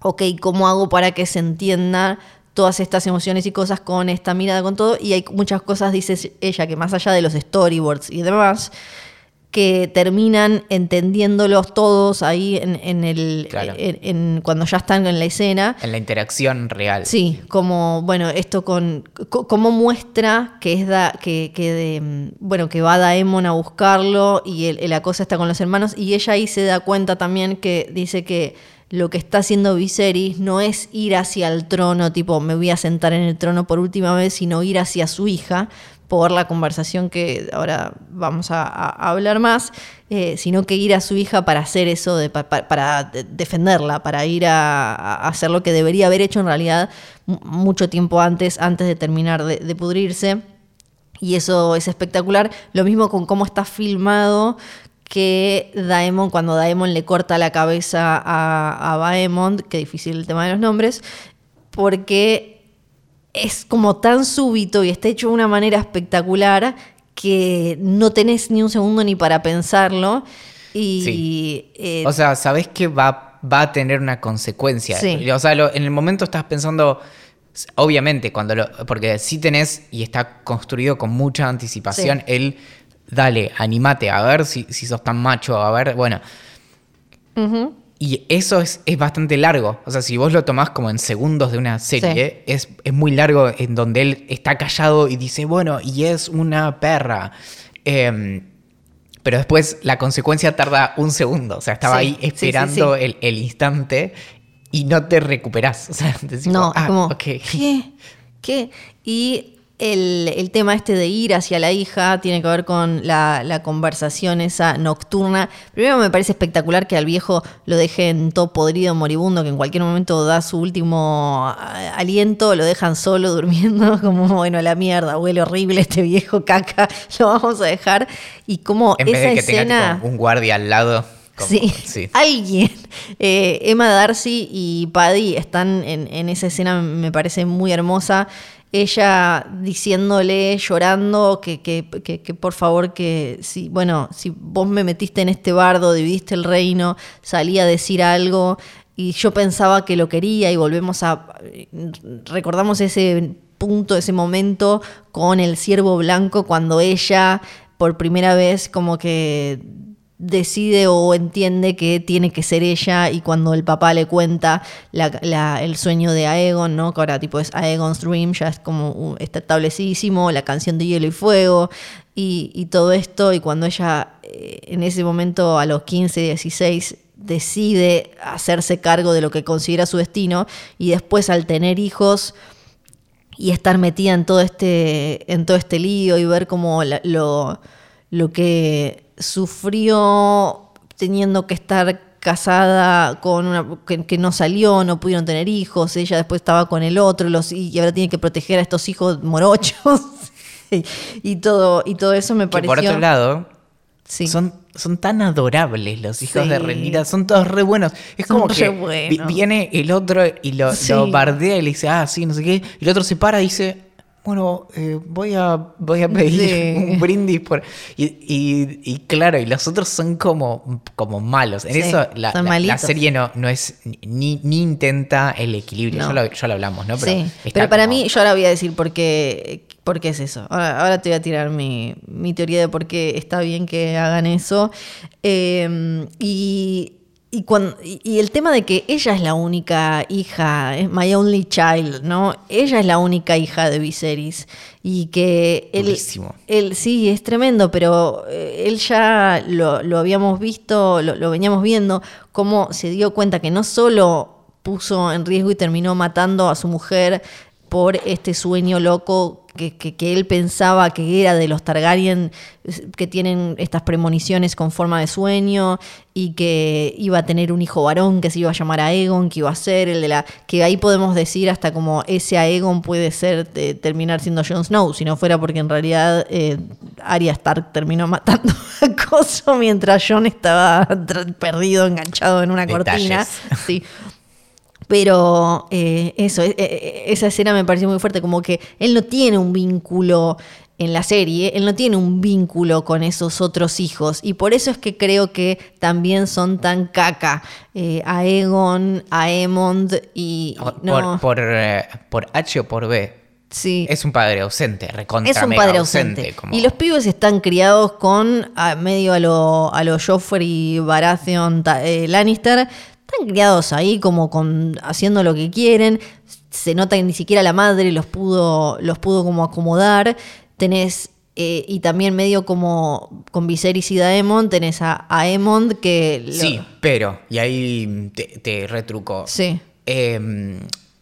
ok, ¿cómo hago para que se entienda todas estas emociones y cosas con esta mirada, con todo? Y hay muchas cosas, dice ella, que más allá de los storyboards y demás, que terminan entendiéndolos todos ahí en, en el Claro. en- en- cuando ya están en la escena. En la interacción real. Sí, como, bueno, esto con. co- cómo muestra que es da, que, que de, bueno, que va Daemon a buscarlo y el- la cosa está con los hermanos. Y ella ahí se da cuenta también que dice que lo que está haciendo Viserys no es ir hacia el trono, tipo, me voy a sentar en el trono por última vez, sino ir hacia su hija, por la conversación que ahora vamos a, hablar más, eh, sino que ir a su hija para hacer eso, de, pa- pa- para de- defenderla, para ir a, hacer lo que debería haber hecho en realidad mu- mucho tiempo antes, antes de terminar de, pudrirse. Y eso es espectacular. Lo mismo con cómo está filmado que Daemon, cuando Daemon le corta la cabeza a, a que difícil el tema de los nombres, porque es como tan súbito y está hecho de una manera espectacular que no tenés ni un segundo ni para pensarlo. Y Sí. eh, O sea, sabes que va, va a tener una consecuencia. Sí. O sea, lo- en el momento estás pensando, obviamente, cuando lo, porque sí tenés y está construido con mucha anticipación, Sí. el dale, animate, a ver si, si sos tan macho, a ver, bueno. Y eso es, es bastante largo. O sea, si vos lo tomás como en segundos de una serie, es, es muy largo en donde él está callado y dice, bueno, y es una perra. Em, pero después la consecuencia tarda un segundo. O sea, estaba Sí, ahí esperando sí. El, el instante y no te recuperás. O sea, decís, No, ah, como. ¿qué? ¿Qué? Y el, el tema este de ir hacia la hija tiene que ver con la, la conversación esa nocturna. Primero me parece espectacular que al viejo lo dejen todo podrido, moribundo, que en cualquier momento da su último ah, aliento, lo dejan solo durmiendo, como bueno, la mierda, huele horrible este viejo caca, lo vamos a dejar. Y como En esa vez de que escena... tenga tipo, un guardia al lado. como- Sí, sí. alguien. Eh, Emma Darcy y Paddy están en, en esa escena, me parece muy hermosa. Ella diciéndole, llorando, que, que, que- por favor, que si, bueno, si vos me metiste en este bardo, dividiste el reino, salí a decir algo, y yo pensaba que lo quería, y volvemos a. Recordamos ese punto, ese momento con el ciervo blanco, cuando ella, por primera vez, como que decide o entiende que tiene que ser ella y cuando el papá le cuenta el sueño de Aegon, ¿no? que ahora tipo es Aegon's Dream, ya es como uh, está establecidísimo, la canción de Hielo y Fuego y, todo esto y cuando ella eh, en ese momento a los 15, 16 decide hacerse cargo de lo que considera su destino y después al tener hijos y estar metida en todo este, en todo este lío y ver como lo, lo que sufrió teniendo que estar casada con una que, que no salió, no pudieron tener hijos, ella después estaba con el otro, los, y ahora tiene que proteger a estos hijos morochos y, y todo, y todo eso me Que pareció. por otro lado, Sí. son, son tan adorables los hijos de. Renira, son todos re buenos. Es Son como que viene el otro y lo, Sí. lo bardea y le dice, ah, sí, no sé qué. Y el otro se para y dice, bueno, eh, voy, a, voy a pedir Sí. un brindis por... Y, y- y claro, y los otros son como, como malos. En Sí, eso la, la- serie no, no es ni, ni intenta el equilibrio. No. Ya, lo, ya lo hablamos, ¿no? sí, está pero para como- mí, yo ahora voy a decir por qué, por qué es eso. Ahora, ahora te voy a tirar mi, mi teoría de por qué está bien que hagan eso. Eh, y, y, cuan- y- el tema de que ella es la única hija, es my only child, ¿no? Ella es la única hija de Viserys. Y que él, Durísimo. él sí, es tremendo, pero eh, él ya lo, lo habíamos visto, lo, lo veníamos viendo, cómo se dio cuenta que no solo puso en riesgo y terminó matando a su mujer por este sueño loco que, que- que él pensaba que era de los Targaryen que tienen estas premoniciones con forma de sueño y que iba a tener un hijo varón que se iba a llamar Aegon, que iba a ser el de la... que ahí podemos decir hasta como ese Aegon puede ser terminar siendo Jon Snow, si no fuera porque en realidad eh, Arya Stark terminó matando a Coso mientras Jon estaba perdido, enganchado en una cortina. Sí. Pero eh, eso, eh, eh, esa escena me pareció muy fuerte, como que él no tiene un vínculo en la serie, él no tiene un vínculo con esos otros hijos y por eso es que creo que también son tan caca eh, a Egon, a Emond y... Por, no, por, eh, por H o por B. sí. Es un padre ausente, recontra Es un padre ausente. como- Y los pibes están criados con, a, medio a lo, a lo Joffrey Baratheon eh, Lannister, están criados ahí como con haciendo lo que quieren. Se nota que ni siquiera la madre los pudo, los pudo como acomodar. Tenés, eh, y también medio como con Viserys y Daemon, tenés a, a Aemond que... lo- Sí, pero, y ahí te, te retruco. Sí. Eh,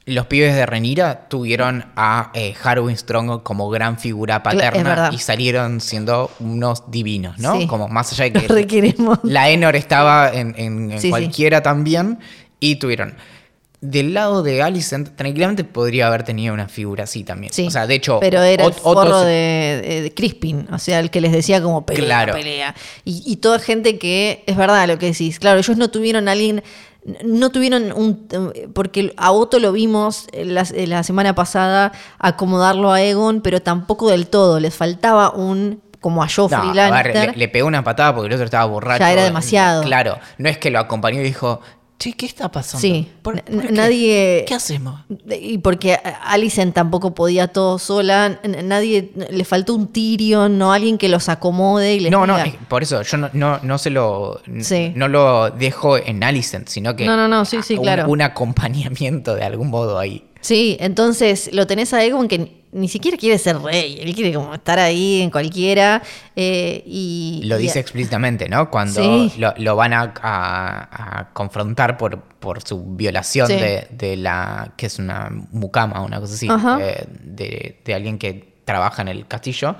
los pibes de Renira tuvieron a eh, Harwin Strong como gran figura paterna y salieron siendo unos divinos, ¿no? Sí. Como más allá de que requeremos. la Enor estaba en, en- en Sí, sí. cualquiera también y tuvieron. Del lado de Alicent, tranquilamente podría haber tenido una figura así también. Sí, o sea, de hecho, pero era el ot- otros- forro de, de- de Crispin, o sea, el que les decía como pelea, Claro. pelea. Y, y toda gente que, es verdad lo que decís, claro, ellos no tuvieron a alguien, no tuvieron un, porque a Otto lo vimos la, la semana pasada acomodarlo a Egon, pero tampoco del todo, les faltaba un, como a Joffrey No, a ver, Lannister. le, le pegó una patada porque el otro estaba borracho. Ya era demasiado. Claro, no es que lo acompañó y dijo, Che, ¿qué está pasando? Sí, ¿Por- n- por qué? nadie- ¿Qué hacemos? Y porque Alicent tampoco podía todo sola, nadie, le faltó un Tyrion, no alguien que los acomode y les No, no, diga- es- por eso yo no, no, no se lo Sí. no lo dejo en Alicent, sino que No, no, no, sí, sí, un, claro. un acompañamiento de algún modo ahí. Sí, entonces lo tenés a Egon que ni- siquiera quiere ser rey, él quiere como estar ahí en cualquiera eh, y... Lo y- dice explícitamente, ¿no? Cuando Sí. lo, lo van a, a- a confrontar por, por su violación Sí. de, de la. que es una mucama, una cosa así, eh, de, de alguien que trabaja en el castillo.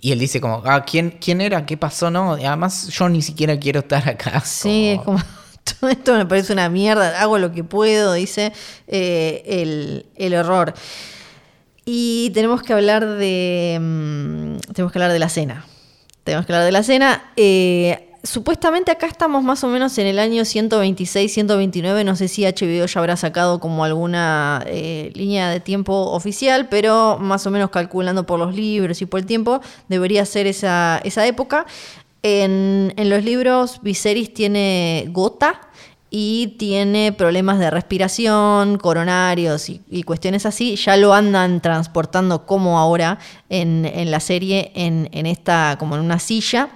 Y él dice como, ah, ¿quién, ¿quién era? ¿Qué pasó? No, y además yo ni siquiera quiero estar acá. Sí, es como, todo esto me parece una mierda, hago lo que puedo, dice eh, el, el horror. Y tenemos que hablar de. mm, tenemos que hablar de la cena. Tenemos que hablar de la cena. Eh, supuestamente acá estamos más o menos en el año 126, 129. No sé si HBO ya habrá sacado como alguna eh, línea de tiempo oficial, pero más o menos calculando por los libros y por el tiempo, debería ser esa, esa época. En, en los libros, Viserys tiene gota y tiene problemas de respiración, coronarios y, cuestiones así. Ya lo andan transportando como ahora en, en la serie, en, en esta, como en una silla.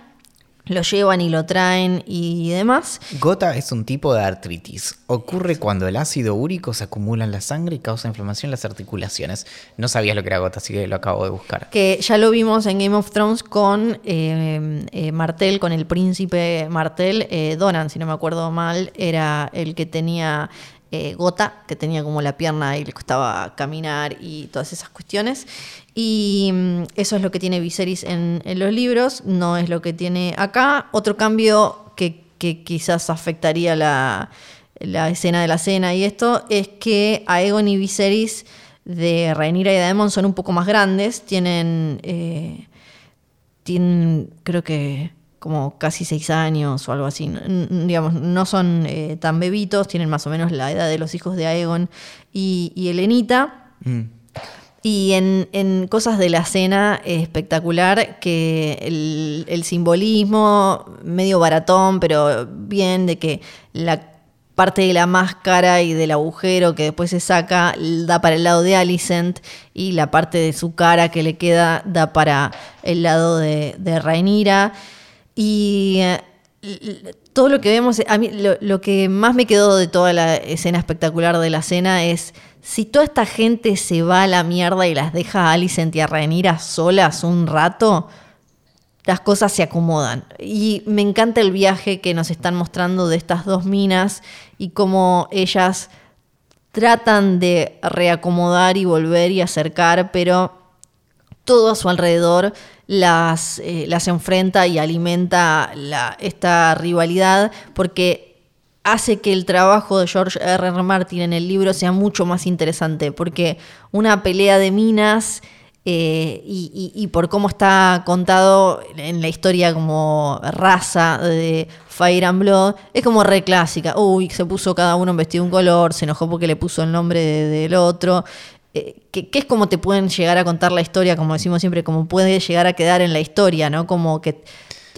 Lo llevan y lo traen y demás. Gota es un tipo de artritis. Ocurre cuando el ácido úrico se acumula en la sangre y causa inflamación en las articulaciones. No sabías lo que era gota, así que lo acabo de buscar. Que ya lo vimos en Game of Thrones con eh, eh, Martel, con el príncipe Martel. Eh, Donan, si no me acuerdo mal, era el que tenía eh, gota, que tenía como la pierna y le costaba caminar y todas esas cuestiones. Y mm, eso es lo que tiene Viserys en, los libros, no es lo que tiene acá. Otro cambio que, quizás afectaría la, la escena de la cena y esto es que Aegon y Viserys de Rhaenyra y Daemon son un poco más grandes, tienen, eh, tienen creo que como casi seis años o algo así, digamos, no son eh, tan bebitos, tienen más o menos la edad de los hijos de Aegon y, y Elenita. Mm. Y en, cosas de la cena es espectacular que el, simbolismo, medio baratón, pero bien, de que la parte de la máscara y del agujero que después se saca da para el lado de Alicent y la parte de su cara que le queda da para el lado de, de. Y eh, todo lo que vemos, a mí lo, lo que más me quedó de toda la escena espectacular de la cena es si toda esta gente se va a la mierda y las deja a Alicent y a Rhaenyra solas un rato, las cosas se acomodan. Y me encanta el viaje que nos están mostrando de estas dos minas y cómo ellas tratan de reacomodar y volver y acercar, pero todo a su alrededor las, eh, las enfrenta y alimenta esta rivalidad porque hace que el trabajo de George R. R. Martin en el libro sea mucho más interesante, porque una pelea de minas eh, y, por cómo está contado en la historia como raza de Fire and Blood, es como re clásica. Uy, se puso cada uno en vestido un color, se enojó porque le puso el nombre de- del otro. Eh, que, que es como te pueden llegar a contar la historia, como decimos siempre, como puede llegar a quedar en la historia, ¿no? Como que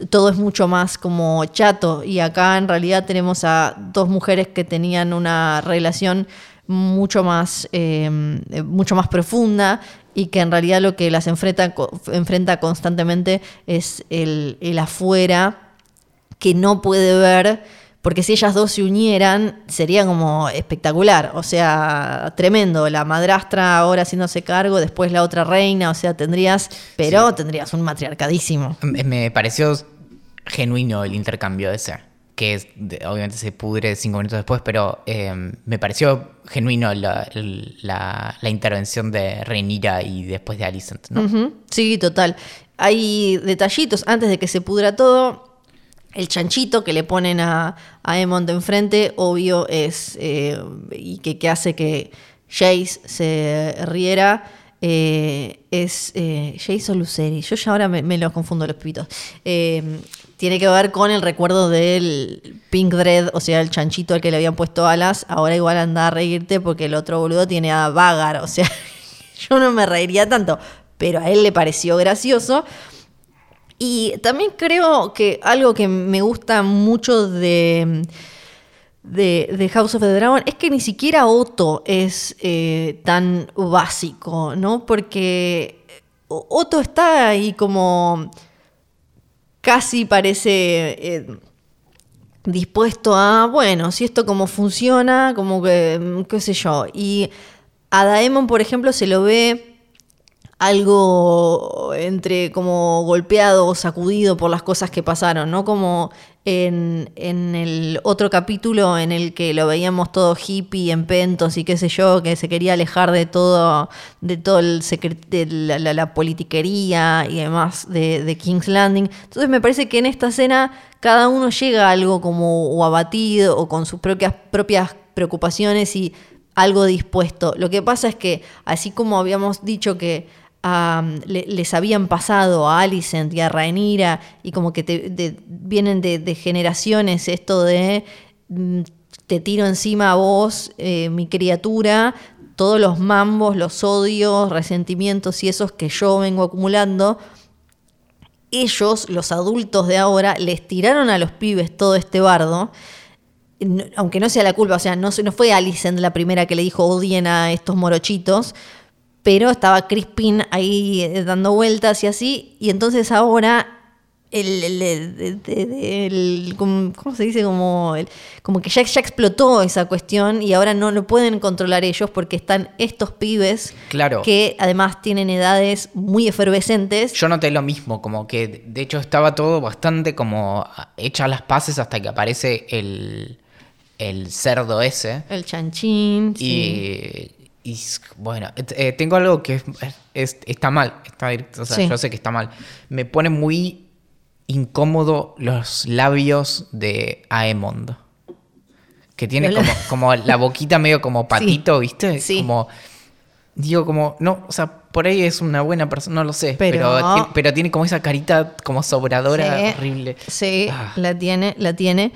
todo es mucho más como chato. Y acá en realidad tenemos a dos mujeres que tenían una relación mucho más, eh, mucho más profunda y que en realidad lo que las enfrenta, enfrenta constantemente es el, el afuera que no puede ver, porque si ellas dos se unieran sería como espectacular, o sea, tremendo, la madrastra ahora haciéndose cargo, después la otra reina, o sea, tendrías, pero tendrías un matriarcadísimo. Me me pareció genuino el intercambio ese, que es, de- obviamente se pudre cinco minutos después, pero eh, me pareció genuino la, el- la- la intervención de Renira y después de Alicent, ¿no? Sí, total. Hay detallitos antes de que se pudra todo. El chanchito que le ponen a, a Emond enfrente, obvio, es. eh, y que, hace que Jace se riera. eh, es eh, Jace o Luceri. Yo ya ahora me, me los confundo los. Eh, tiene que ver con el recuerdo del Pink Dread, o sea, el chanchito al que le habían puesto alas. Ahora igual anda a reírte porque el otro boludo tiene a Vagar, o sea, yo no me reiría tanto, pero a él le pareció gracioso. Y también creo que algo que me gusta mucho de, de, House of the Dragon es que ni siquiera Otto es eh, tan básico, ¿no? Porque Otto está ahí como casi parece eh, dispuesto a, bueno, si esto como funciona, como que, qué sé yo. Y a Daemon, por ejemplo, se lo ve algo entre como golpeado o sacudido por las cosas que pasaron, ¿no? Como en, en, el otro capítulo en el que lo veíamos todo hippie, en pentos y qué sé yo, que se quería alejar de todo, de todo el de la, politiquería y demás de, de, King's Landing. Entonces me parece que en esta escena cada uno llega a algo como o abatido o con sus propias, propias preocupaciones y algo dispuesto. Lo que pasa es que, así como habíamos dicho que les habían pasado a Alicent y a Rhaenyra y como que vienen de, generaciones esto de mm, te tiro encima a vos, eh, mi criatura, todos los mambos, los odios, resentimientos y esos que yo vengo acumulando. Ellos, los adultos de ahora, les tiraron a los pibes todo este bardo aunque no sea la culpa, o sea, no fue Alicent la primera que le dijo odien a estos morochitos, pero estaba Crispin ahí eh, dando vueltas y así, y entonces ahora el, ¿cómo se dice? Como, como que ya, ya explotó esa cuestión y ahora no lo pueden controlar ellos porque están estos pibes claro. que además tienen edades muy efervescentes. Yo noté lo mismo, como que de hecho estaba todo bastante como hecha las paces hasta que aparece el, el cerdo ese. El chanchín. Y, y bueno, eh, tengo algo que es, está mal, está, o sea, yo sé que está mal. Me pone muy incómodo los labios de Aemond. Que tiene como, como la boquita medio como patito, ¿viste? Sí. Como, digo, como, no, o sea, por ahí es una buena persona, no lo sé, pero, pero, tiene como esa carita como sobradora horrible. Sí, ah. la tiene, la tiene.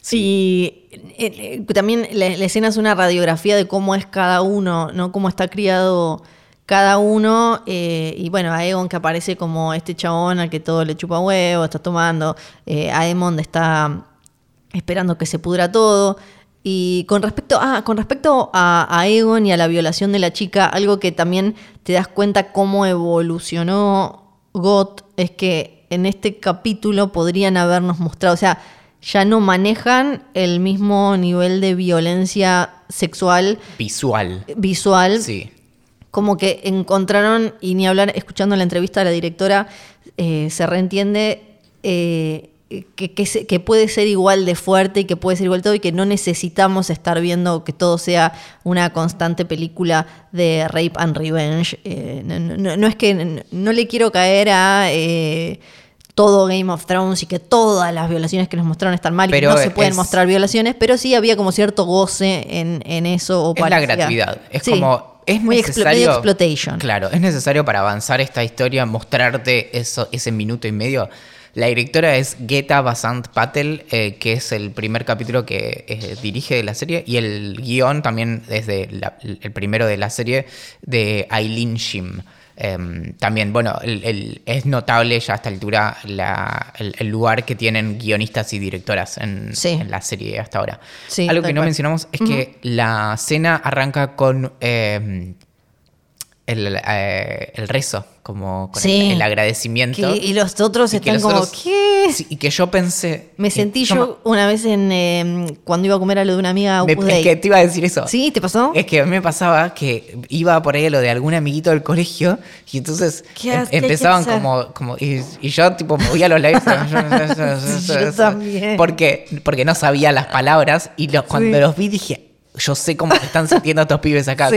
Sí. Eh, eh, también la, escena es una radiografía de cómo es cada uno, ¿no? Cómo está criado cada uno. Eh, y bueno, Aegon que aparece como este chabón al que todo le chupa huevo, está tomando. Aemond está esperando que se pudra todo. Y con respecto, ah, con respecto a, Aegon y a la violación de la chica, algo que también te das cuenta cómo evolucionó Got es que en este capítulo podrían habernos mostrado, o sea, ya no manejan el mismo nivel de violencia sexual. Visual. Visual. Sí. Como que encontraron, y ni hablar, escuchando la entrevista de la directora, eh, se reentiende eh, que, que, puede ser igual de fuerte y que puede ser igual todo y que no necesitamos estar viendo que todo sea una constante película de rape and revenge. Eh, no, es que no le quiero caer a todo Game of Thrones y que todas las violaciones que nos mostraron están mal y que no se pueden mostrar violaciones, pero sí había como cierto goce en, en eso. O es la gratuidad. Es como. Es muy necesario. exploitation. Claro, es necesario para avanzar esta historia, mostrarte eso, ese minuto y medio. La directora es Geta Basant Patel, eh, que es el primer capítulo que eh, dirige de la serie, y el guion también es el primero de la serie de Eileen Shim. Em, también, bueno, es notable ya a esta altura el, lugar que tienen guionistas y directoras en, la serie hasta ahora. Algo que no mencionamos es que la cena arranca con eh, el, rezo, como con el, agradecimiento. y los otros están como, ¿qué? y que yo pensé. Me sentí yo, una vez en em, cuando iba a comer a lo de una amiga. es que te iba a decir eso. ¿Sí? ¿Te pasó? Es que a mí me pasaba que iba por ahí a lo de algún amiguito del colegio y entonces em, empezaban como. como y, yo, tipo, me voy a los labios. yo también. Porque, porque no sabía las palabras y cuando los vi dije yo sé cómo se están sintiendo estos pibes acá.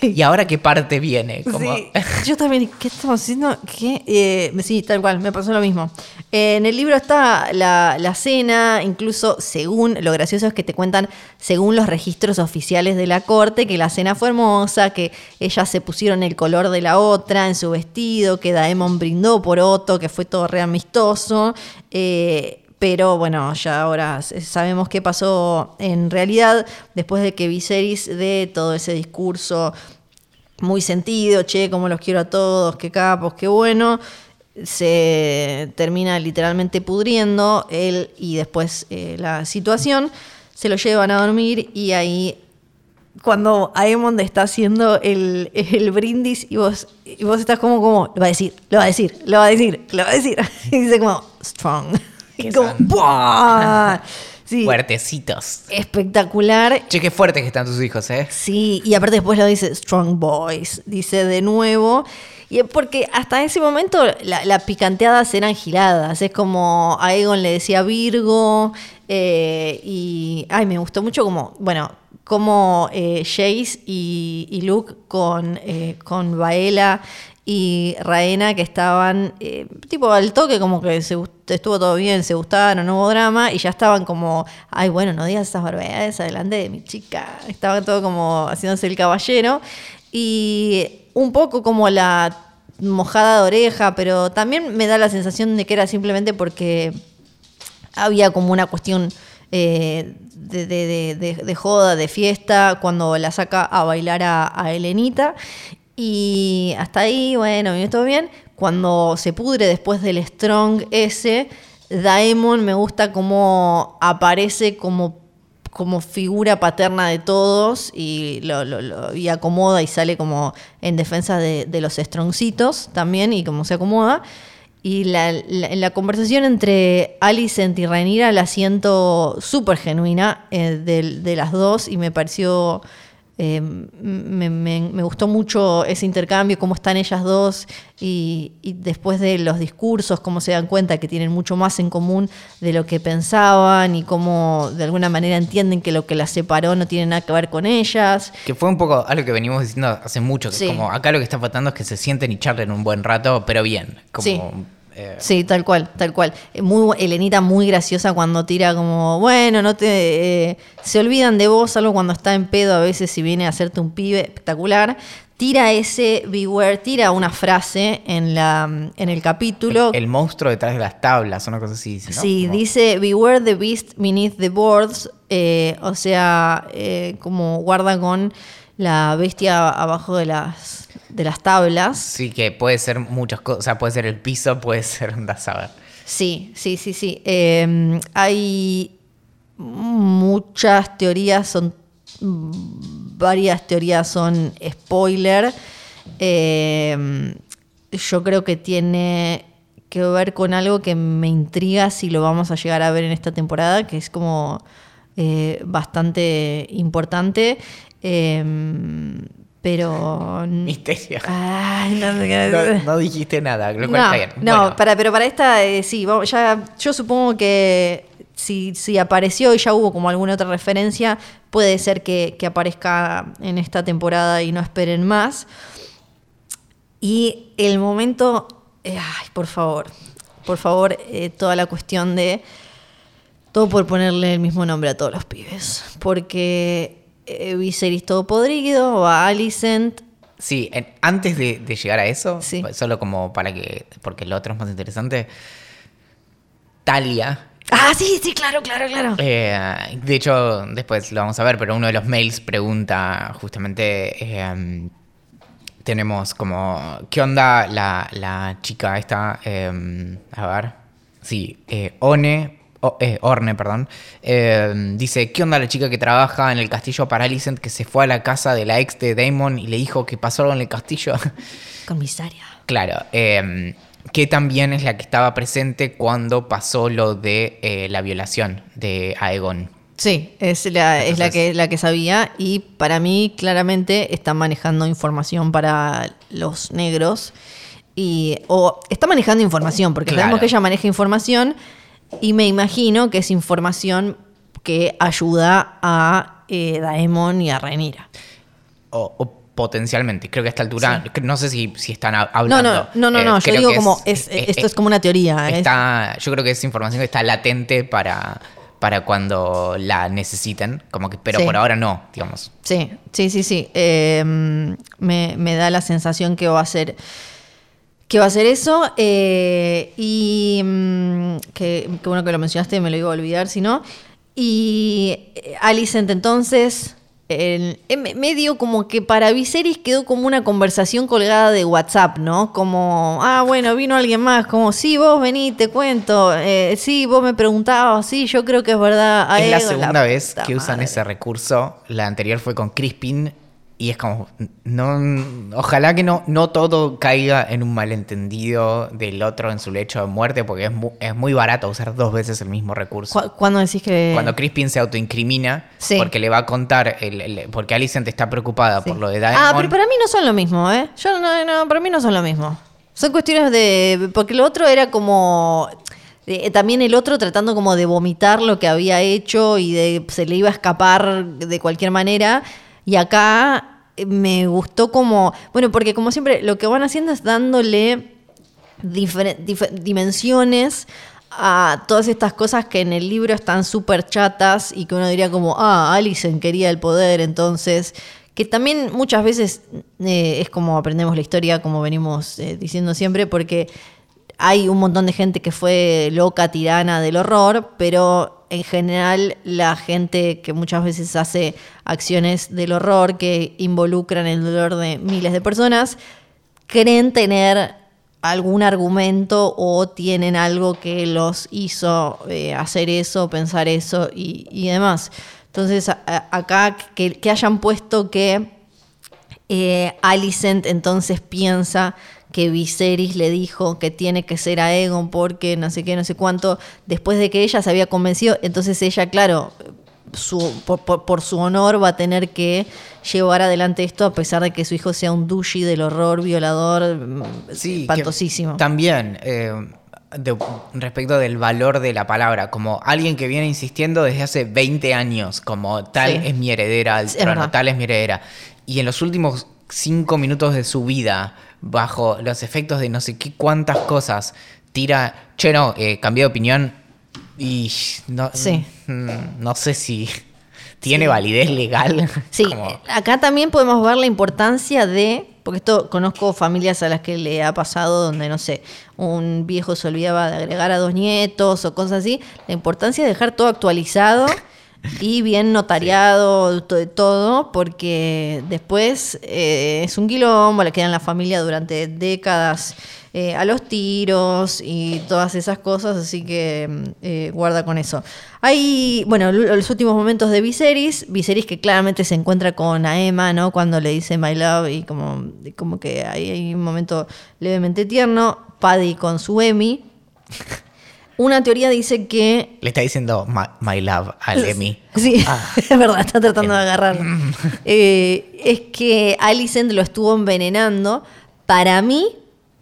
Y ahora qué parte viene. Yo también, ¿qué estamos haciendo? ¿Qué? Eh, sí, tal cual, me pasó lo mismo. en el libro está la, la, cena, incluso según, lo gracioso es que te cuentan, según los registros oficiales de la corte, que la cena fue hermosa, que ellas se pusieron el color de la otra en su vestido, que Daemon brindó por Otto, que fue todo re amistoso. Eh, pero bueno, ya ahora sabemos qué pasó en realidad después de que Viserys dé todo ese discurso muy sentido, che, como los quiero a todos, qué capos, qué bueno, se termina literalmente pudriendo él y después eh, la situación. se lo llevan a dormir y ahí cuando Aemond está haciendo el, el brindis y vos, y vos estás como, como, lo va a decir, lo va a decir, lo va a decir, lo va a decir. Y dice como, strong. Fuertecitos. espectacular. Che, qué fuertes que están tus hijos, ¿eh? Sí, y aparte después lo dice Strong Boys, dice de nuevo. Y es porque hasta ese momento la, la picanteadas eran giladas. Es como Aegon le decía Virgo. eh, y. Ay, me gustó mucho como. Bueno, como eh, Jace y, y Luke con, eh, con Baela y Raena que estaban eh, tipo al toque, como que se, estuvo todo bien, se gustaron, no hubo drama, y ya estaban como, ay, bueno, no digas esas barbaridades adelante de mi chica. Estaban todo como haciéndose el caballero. Y un poco como la mojada de oreja, pero también me da la sensación de que era simplemente porque había como una cuestión eh, de joda, de fiesta, cuando la saca a bailar a, a Elenita. Y hasta ahí, bueno, viene todo bien. Cuando se pudre después del Strong ese, Daemon me gusta cómo aparece como, como figura paterna de todos y, lo, y acomoda y sale como en defensa de, los Strongcitos también y como se acomoda. Y la, la- conversación entre Alicent y Rhaenyra la siento súper genuina eh, de las dos y me pareció, eh, me, me- me gustó mucho ese intercambio, cómo están ellas dos y, y después de los discursos, cómo se dan cuenta que tienen mucho más en común de lo que pensaban y cómo de alguna manera entienden que lo que las separó no tiene nada que ver con ellas. Que fue un poco algo que venimos diciendo hace mucho, que Sí. como acá lo que está faltando es que se sienten y charlen un buen rato, pero bien. Como, Sí. Eh, Sí, tal cual, tal cual. Eh, Muy, Elenita muy graciosa cuando tira como, bueno, no te... eh, se olvidan de vos, algo cuando está en pedo a veces si viene a hacerte un pibe espectacular. Tira ese beware, tira una frase en, la, en el capítulo. el monstruo detrás de las tablas, una cosa así. ¿no? Sí, Como- dice Beware the beast beneath the boards, eh, o sea, como guarda con la bestia abajo de las, de las tablas. Sí, que puede ser muchas cosas. O sea, puede ser el piso, puede ser un a saber. Sí, sí, sí, sí. Eh, hay muchas teorías, son varias teorías son spoiler. Eh, yo creo que tiene que ver con algo que me intriga si lo vamos a llegar a ver en esta temporada, que es como eh, bastante importante. Eh, pero... Misterio. Ay, no No, no dijiste nada, lo cual no, está bien. no, Bueno, para, pero para esta eh, sí, ya, yo supongo que si, si apareció y ya hubo como alguna otra referencia, puede ser que, que aparezca en esta temporada y no esperen más. Y el momento, eh, ay, por favor, por favor, eh, toda la cuestión de todo por ponerle el mismo nombre a todos los pibes, porque eh, Viserys todo podrido, va Alicent, Sí, en- antes de, de llegar a eso, Sí. solo como para que. Porque lo otro es más interesante. Talia. Ah, sí, sí, claro, claro, claro. eh, de hecho, después lo vamos a ver, pero uno de los mails pregunta justamente. eh, tenemos como. ¿Qué onda la, la chica esta? Eh, a ver. Sí, eh, One. Eh, Orne, perdón. eh, dice: ¿Qué onda la chica que trabaja en el castillo Paralicent que se fue a la casa de la ex de Damon y le dijo que pasó algo en el castillo? Comisaria. Claro, eh, que también es la que estaba presente cuando pasó lo de eh, la violación de Aegon. Sí, es la, es la, que, la que sabía y para mí claramente está manejando información para los negros y o está manejando información porque Claro. sabemos que ella maneja información y me imagino que es información que ayuda a eh, Daemon y a Rhaenyra. O, o potencialmente, creo que a esta altura, Sí. no sé si, si están No, hablando. no, no, no, eh, no, yo digo como es, eh, esto es como una teoría. Está, yo creo que es información que está latente para, para cuando la necesiten, como que, pero Sí. por ahora no, digamos. Sí, sí, sí, sí. Eh, me, me da la sensación que va a ser que va a ser eso. eh, y mm, que, que bueno que lo mencionaste, me lo iba a olvidar si no. Y eh, Alicent entonces en- en medio como que para Viserys quedó como una conversación colgada de WhatsApp, ¿no? Como, ah, bueno, vino alguien más, como, sí, vos vení, te cuento, eh, sí, vos me preguntabas, sí, yo creo que es verdad. Es la segunda vez que usan madre. ese recurso. La anterior fue con Crispin. Y es como, no, ojalá que no, no todo caiga en un malentendido del otro en su lecho de muerte, porque es, mu- es muy barato usar dos veces el mismo recurso. Cu- ¿Cuándo decís que...? Cuando Crispin se autoincrimina, Sí. porque le va a contar, el- el- porque Alicent está preocupada Sí. por lo de Daemon. Ah, pero para mí no son lo mismo, ¿eh? Yo no, no, para mí no son lo mismo. Son cuestiones de. Porque lo otro era como. eh, también el otro tratando como de vomitar lo que había hecho y de se le iba a escapar de cualquier manera. Y acá eh, me gustó como. Bueno, porque como siempre, lo que van haciendo es dándole dimensiones a todas estas cosas que en el libro están súper chatas y que uno diría como, ah, Alicent quería el poder, entonces, que también muchas veces eh, es como aprendemos la historia, como venimos eh, diciendo siempre, porque hay un montón de gente que fue loca, tirana del horror, pero en general la gente que muchas veces hace acciones del horror que involucran el dolor de miles de personas, creen tener algún argumento o tienen algo que los hizo eh, hacer eso, pensar eso y, demás. Entonces, acá que, que hayan puesto que eh, Alicent entonces piensa que Viserys le dijo que tiene que ser a Egon porque no sé qué, no sé cuánto, después de que ella se había convencido, entonces ella, claro, su, por, por- por su honor va a tener que llevar adelante esto a pesar de que su hijo sea un douchey del horror, violador, mm, Sí, espantosísimo. También, eh, de- respecto del valor de la palabra, como alguien que viene insistiendo desde hace 20 años, como tal Sí. es mi heredera al trono, tal es mi heredera. Y en los últimos cinco minutos de su vida, bajo los efectos de no sé qué cuántas cosas, tira, che, no, eh, cambié de opinión y no, Sí. mm, no sé si tiene validez legal. Sí, Como- acá también podemos ver la importancia de, porque esto conozco familias a las que le ha pasado donde, no sé, un viejo se olvidaba de agregar a dos nietos o cosas así, la importancia de dejar todo actualizado y bien notariado, to- todo, porque después eh, es un quilombo, le queda en la familia durante décadas eh, a los tiros y todas esas cosas, así que mm, eh, guarda con eso. Hay, bueno, lo- los últimos momentos de Viserys, Viserys que claramente se encuentra con Aema, ¿no? Cuando le dice My Love y como, como que hay, hay un momento levemente tierno, Paddy con su Emmy. Una teoría dice que Le está diciendo my, my love a Lemmy. Sí, Ah. es verdad, está tratando de agarrar. Eh, es que Alicent lo estuvo envenenando. Para mí,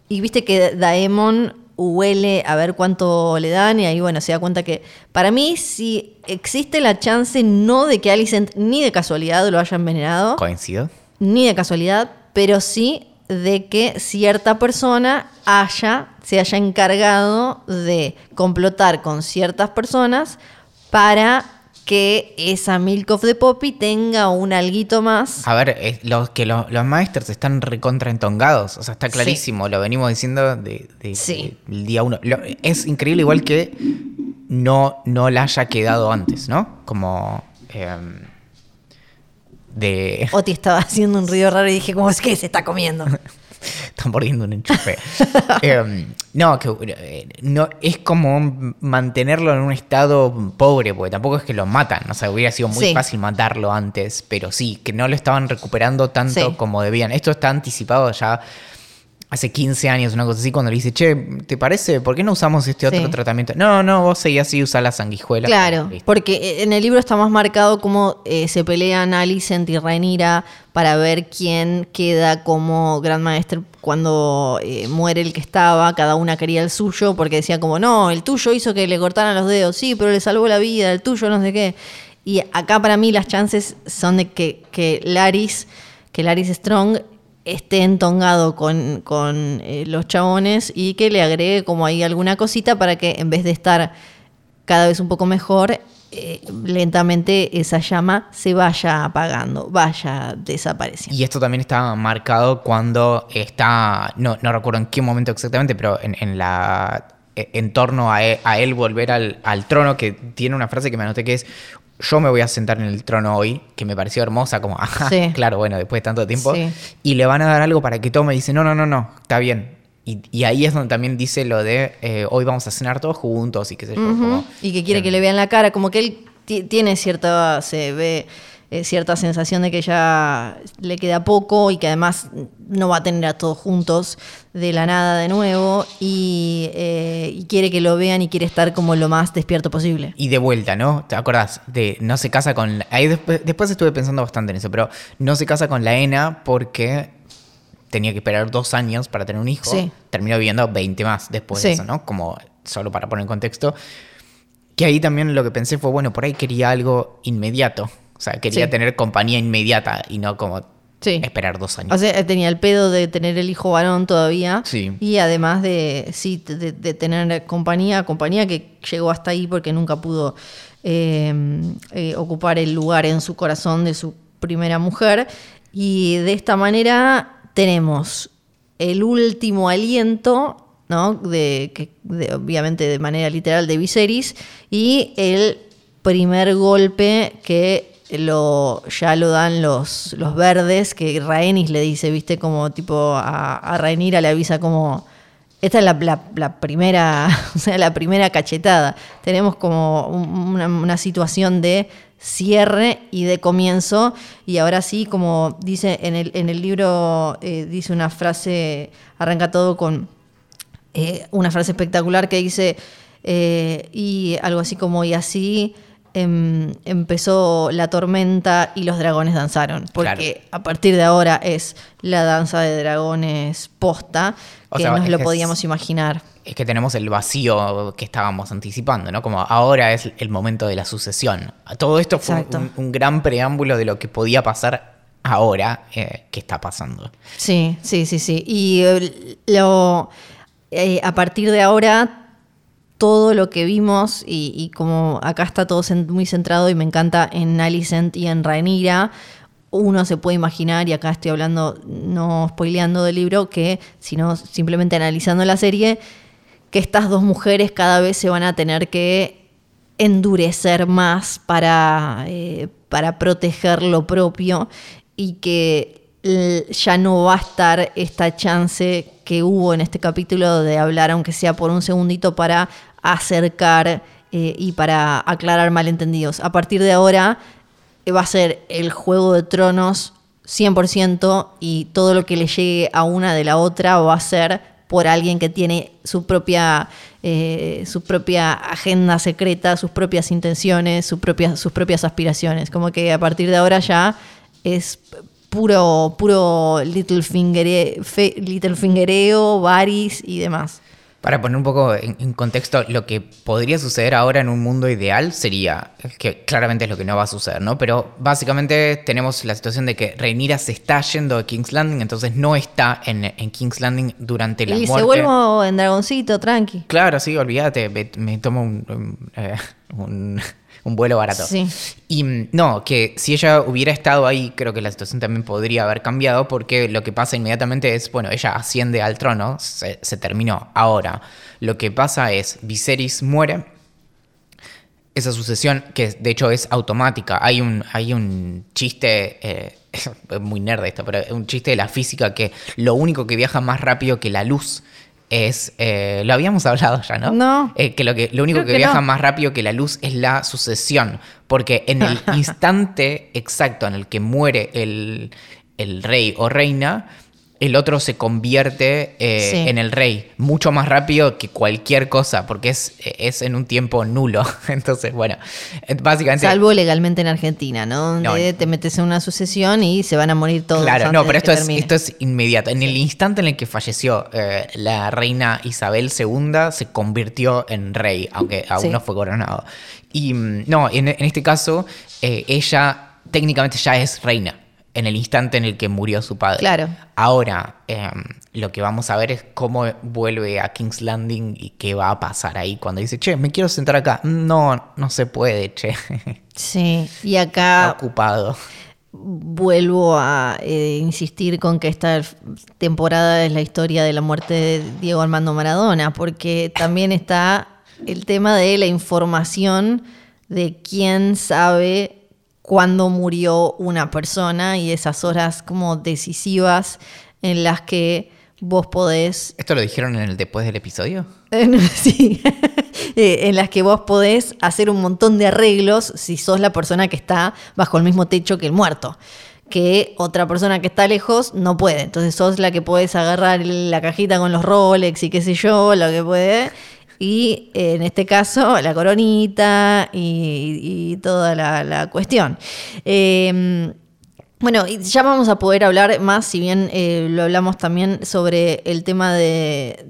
y viste que Daemon huele a ver cuánto le dan, y ahí bueno, se da cuenta que para mí, si existe la chance no de que Alicent ni de casualidad lo haya envenenado, ¿Coincido? ni de casualidad, pero sí de que cierta persona haya, se haya encargado de complotar con ciertas personas para que esa Milk of the Poppy tenga un alguito más. A ver, es- los, que lo- los maestros están recontraentongados. O sea, está Sí. clarísimo. Lo venimos diciendo de, de- Sí. del día uno. Lo- es increíble igual que no, no la haya quedado antes, ¿no? Como... em, de... Oti estaba haciendo un ruido raro y dije, ¿cómo es que se está comiendo? Están mordiendo un enchufe. Em, no, que eh, no, es como mantenerlo en un estado pobre, porque tampoco es que lo matan. O sea, hubiera sido muy Sí. fácil matarlo antes, pero sí, que no lo estaban recuperando tanto Sí. como debían. Esto está anticipado ya hace 15 años, una cosa así, cuando le dice, che, ¿te parece? ¿Por qué no usamos este otro tratamiento? No, no, vos seguís así, usa la sanguijuela. Claro, porque en el libro está más marcado cómo eh, se pelean Alicent y Rhaenyra para ver quién queda como Gran Maestre cuando eh, muere el que estaba, cada una quería el suyo, porque decía como, no, el tuyo hizo que le cortaran los dedos, sí, pero le salvó la vida, el tuyo no sé qué. Y acá para mí las chances son de que, que Laris, que Laris Strong esté entongado con, con eh, los chabones y que le agregue como ahí alguna cosita para que en vez de estar cada vez un poco mejor, eh, lentamente esa llama se vaya apagando, vaya desapareciendo. Y esto también está marcado cuando está, no, no recuerdo en qué momento exactamente, pero en, en la eh, en torno a e- a él, volver al, al trono, que tiene una frase que me anoté que es, yo me voy a sentar en el trono hoy, que me pareció hermosa, como, ajá, Sí. claro, bueno, después de tanto tiempo, Sí. y le van a dar algo para que tome, y dice, no, no, no, no, está bien. Y, y ahí es donde también dice lo de, eh, hoy vamos a cenar todos juntos y qué sé yo. Como, y que quiere em, que le vean la cara, como que él ti- tiene cierta, se ve eh, cierta sensación de que ya le queda poco y que además no va a tener a todos juntos de la nada de nuevo y, eh, y quiere que lo vean y quiere estar como lo más despierto posible. Y de vuelta, ¿no? ¿Te acordás? De no se casa con... Ahí después, después estuve pensando bastante en eso, pero no se casa con la ENA porque tenía que esperar dos años para tener un hijo. Sí. Terminó viviendo 20 más después Sí. de eso, ¿no? Como solo para poner en contexto. Que ahí también lo que pensé fue, bueno, por ahí quería algo inmediato. O sea, quería Sí. tener compañía inmediata y no como Sí. esperar dos años. O sea, tenía el pedo de tener el hijo varón todavía. Sí. Y además de, sí, de, de tener compañía, compañía que llegó hasta ahí porque nunca pudo eh, eh, ocupar el lugar en su corazón de su primera mujer. Y de esta manera tenemos el último aliento, ¿no? De, que, de- obviamente de manera literal de Viserys. Y el primer golpe que lo, ya lo dan los, los verdes, que Rhaenys le dice, viste, como tipo a, a le avisa como, esta es la, la- primera, o sea, la primera cachetada. Tenemos como un- una, una situación de cierre y de comienzo, y ahora sí, como dice en el, en el libro, eh, dice una frase, arranca todo con eh, una frase espectacular que dice, eh, y algo así como, y así em, empezó la tormenta y los dragones danzaron, porque a partir de ahora es la danza de dragones posta, O que sea, nos es lo que es- podíamos imaginar. Es que tenemos el vacío que estábamos anticipando, ¿no? Como ahora es el momento de la sucesión. Todo esto fue Exacto. un, un gran preámbulo de lo que podía pasar ahora eh, que está pasando. Sí, sí, sí, sí. Y eh, lo, eh, a partir de ahora, todo lo que vimos, y, como acá está todo muy centrado y me encanta en Alicent y en Rhaenyra, uno se puede imaginar, y acá estoy hablando, no spoileando del libro, que sino simplemente analizando la serie, que estas dos mujeres cada vez se van a tener que endurecer más para, eh, para proteger lo propio y que ya no va a estar esta chance que hubo en este capítulo de hablar, aunque sea por un segundito, para acercar eh, y para aclarar malentendidos. A partir de ahora eh, va a ser el juego de tronos 100% y todo lo que le llegue a una de la otra va a ser por alguien que tiene su propia, eh, su propia agenda secreta, sus propias intenciones, su propia- sus propias aspiraciones. Como que a partir de ahora ya es puro, puro little, little fingereo, Varys y demás. Para poner un poco en, en contexto, lo que podría suceder ahora en un mundo ideal sería, que claramente es lo que no va a suceder, ¿no? Pero básicamente tenemos la situación de que Rhaenyra se está yendo de King's Landing, entonces no está en, en King's Landing durante la y muerte. se vuelvo en dragoncito, tranqui. Claro, sí, olvídate, me, me tomo un, un, eh, un- un vuelo barato. Sí. Y mm, no, que si ella hubiera estado ahí, creo que la situación también podría haber cambiado, porque lo que pasa inmediatamente es, bueno, ella asciende al trono, se, se terminó. Ahora, lo que pasa es, Viserys muere, esa sucesión, que de hecho es automática. Hay un, hay un chiste, eh, es muy nerd esto, pero un chiste de la física que lo único que viaja más rápido que la luz es. eh, lo habíamos hablado ya, ¿no? No. Eh, que lo que lo único Creo que, que viaja no. más rápido que la luz es la sucesión. Porque en el instante exacto en el que muere el, el rey o reina, el otro se convierte eh, Sí. en el rey mucho más rápido que cualquier cosa, porque es, es en un tiempo nulo. Entonces, bueno, eh, básicamente. Salvo legalmente en Argentina, ¿no? Donde No. te metes en una sucesión y se van a morir todos. Claro, antes no, de pero esto es, esto es inmediato. En el instante en el que falleció eh, la reina Isabel II, se convirtió en rey, aunque aún Sí. no fue coronado. Y mm, no, en, en este caso, eh, ella técnicamente ya es reina en el instante en el que murió su padre. Claro. Ahora, eh, lo que vamos a ver es cómo vuelve a King's Landing y qué va a pasar ahí cuando dice, che, me quiero sentar acá. No, no se puede, che. Sí, y Está acá ocupado. vuelvo a eh, insistir con que esta temporada es la historia de la muerte de Diego Armando Maradona, porque también está el tema de la información de quién sabe cuándo murió una persona y esas horas como decisivas en las que vos podés... ¿Esto lo dijeron en el después del episodio? sí, eh, en las que vos podés hacer un montón de arreglos si sos la persona que está bajo el mismo techo que el muerto que otra persona que está lejos no puede. Entonces sos la que podés agarrar la cajita con los Rolex y qué sé yo, lo que puede. Y eh, en este caso, la coronita y, toda la, cuestión. Em, bueno, ya vamos a poder hablar más, si bien eh, lo hablamos también sobre el tema de,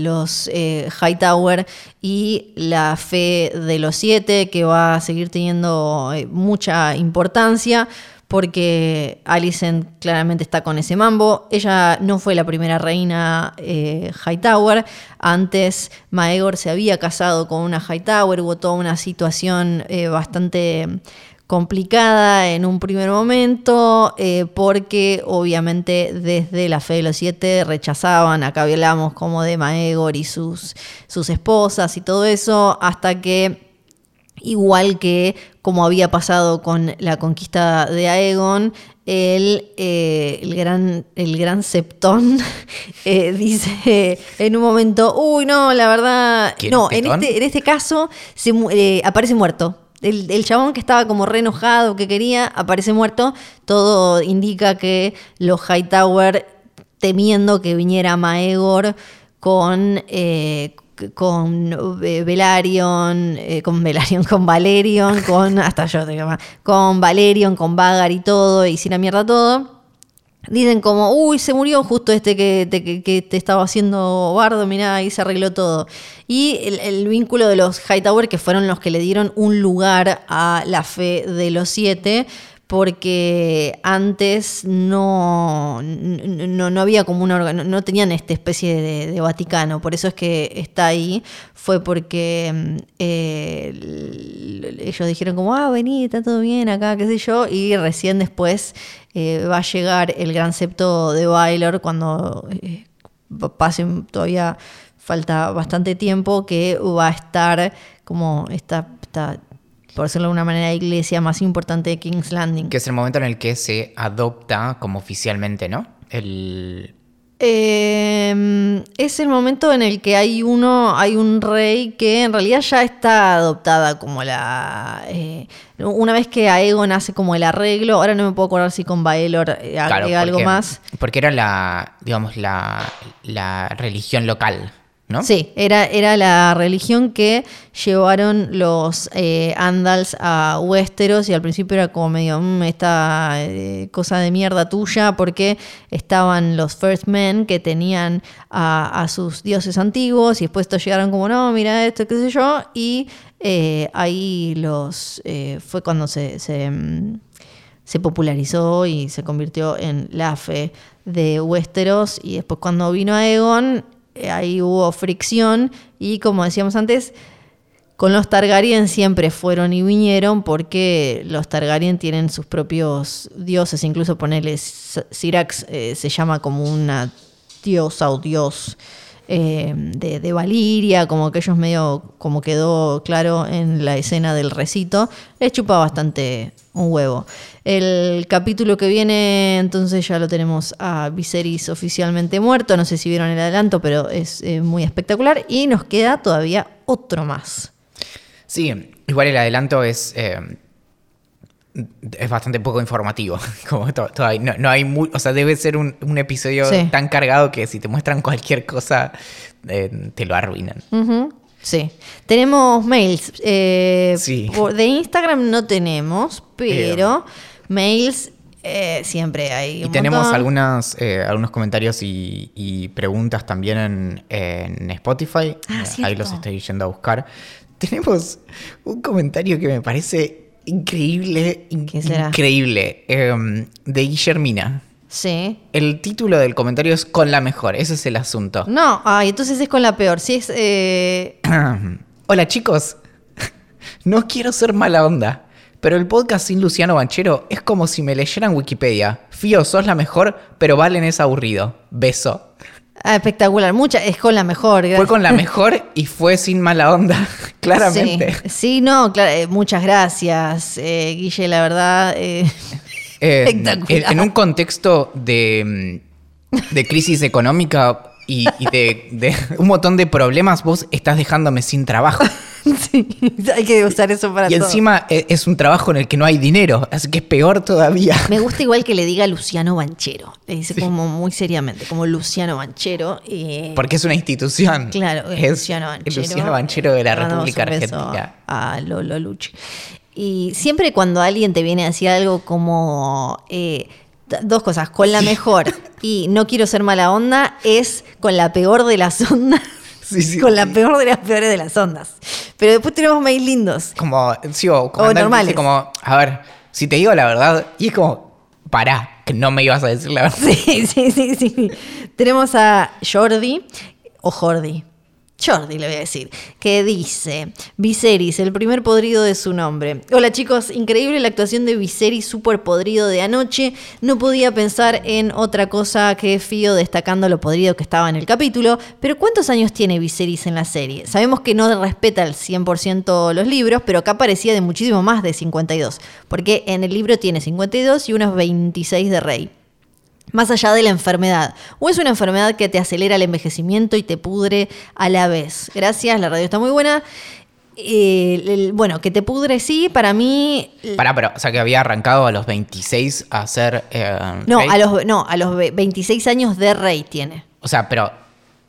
los eh, Hightower y la fe de los siete, que va a seguir teniendo eh, mucha importancia porque Alicent claramente está con ese mambo. Ella no fue la primera reina Hightower. Antes Maegor se había casado con una Hightower. Hubo toda una situación bastante complicada en un primer momento, eh, porque obviamente desde la fe de los siete rechazaban, acá hablamos como de Maegor y sus esposas y todo eso, hasta que, igual que como había pasado con la conquista de Aegon, el, eh, el, gran, el gran Septón eh, dice en un momento, uy, no, la verdad, no, en este, en este caso se, aparece muerto. El, chabón que estaba como re enojado, que quería, aparece muerto. Todo indica que los Hightower, temiendo que viniera Maegor con, eh, con eh, Velaryon, eh, con Velaryon, con Valerion, con. hasta yo te con Valerion, con Vagar y todo, y sin la mierda todo Dicen como, uy, se murió justo este que te, estaba haciendo bardo, mirá, ahí se arregló todo. Y el, vínculo de los Hightower, que fueron los que le dieron un lugar a la fe de los siete, porque antes no, no, había como una no, tenían esta especie de, Vaticano, por eso es que está ahí, fue porque eh, ellos dijeron como, ah, vení, está todo bien acá, qué sé yo, y recién después eh, va a llegar el gran septo de Baylor cuando eh, todavía falta bastante tiempo que va a estar como esta, por decirlo de una manera, iglesia más importante de King's Landing. Que es el momento en el que se adopta como oficialmente, ¿no? El, eh, es el momento en el que hay uno, hay un rey que en realidad ya está adoptada como la. Eh, una vez que Aegon hace como el arreglo, ahora no me puedo acordar si con Baelor eh, algo más. Porque era la, digamos, la, la religión local. Sí, era, era la religión que llevaron los eh, Andals a Westeros y al principio era como medio mm, esta eh, cosa de mierda tuya porque estaban los First Men que tenían a, sus dioses antiguos y después estos llegaron como no, mira esto, qué sé yo, y eh, ahí los fue cuando se, se, mm, se popularizó y se convirtió en la fe de Westeros y después cuando vino Aegon eh, ahí hubo fricción y como decíamos antes, con los Targaryen siempre fueron y vinieron porque los Targaryen tienen sus propios dioses, incluso ponerle Syrax eh, se llama como una diosa o dios eh, de, de, Valiria, como que ellos medio, como quedó claro en la escena del recito, les chupa bastante un huevo. El capítulo que viene, entonces ya lo tenemos a Viserys oficialmente muerto, no sé si vieron el adelanto, pero es eh, muy espectacular y nos queda todavía otro más. Sí, igual el adelanto es... Eh, es bastante poco informativo. Como no, hay o sea, debe ser un, episodio tan cargado que si te muestran cualquier cosa, eh, te lo arruinan. Sí. Tenemos mails. Eh, de Instagram no tenemos, pero mails eh, siempre hay. y tenemos algunas, algunos comentarios y, preguntas también en, Spotify. Ah, ahí los estoy yendo a buscar. Tenemos un comentario que me parece increíble, increíble, em, de Guillermina. Sí. El título del comentario es con la mejor, ese es el asunto. No, ay, entonces es con la peor. Sí es. Eh, Hola chicos, no quiero ser mala onda, pero el podcast sin Luciano Banchero es como si me leyeran Wikipedia. Fío, sos la mejor, pero Valen es aburrido. Beso. Ah, espectacular, mucha, es con la mejor. Fue con la mejor y fue sin mala onda, claramente. Sí, sí, no, claro, eh, muchas gracias, eh, Guille, la verdad. eh, Eh, espectacular. en, en un contexto de, mm, de crisis económica y, y de, de un montón de problemas, vos estás dejándome sin trabajo. sí, hay que usar eso para Y todo. encima eh, es un trabajo en el que no hay dinero, así que es peor todavía. Me gusta igual que le diga Luciano Banchero. Le dice como muy seriamente, como Luciano Banchero. eh, Porque es una institución. Claro, es, Luciano Banchero. Luciano Banchero de la República Argentina. A Lolo Luchi. Y siempre cuando alguien te viene a decir algo como eh, dos cosas, con la mejor y no quiero ser mala onda, es con la peor de las ondas. Sí, sí, con la peor de las peores de las ondas. Pero después tenemos mails lindos. Como, sí, o como andar, normales. dice como, a ver, si te digo la verdad, y es como, pará, que no me ibas a decir la verdad. Sí, sí, sí, sí. Tenemos a Jordi, o Jordi. Jordi le voy a decir, que dice, Viserys, el primer podrido de su nombre. Hola chicos, increíble la actuación de Viserys, súper podrido de anoche. No podía pensar en otra cosa que Fío destacando lo podrido que estaba en el capítulo. Pero ¿cuántos años tiene Viserys en la serie? Sabemos que no respeta al 100% los libros, pero acá parecía de muchísimo más de 52. Porque en el libro tiene 52 y unos 26 de rey más allá de la enfermedad. O es una enfermedad que te acelera el envejecimiento y te pudre a la vez. Gracias, la radio está muy buena. Eh, el- bueno, que te pudre sí, para mí... Pará, pero, o sea, que había arrancado a los 26 a ser. eh, No, a los, no, a los ve- 26 años de rey tiene. O sea, pero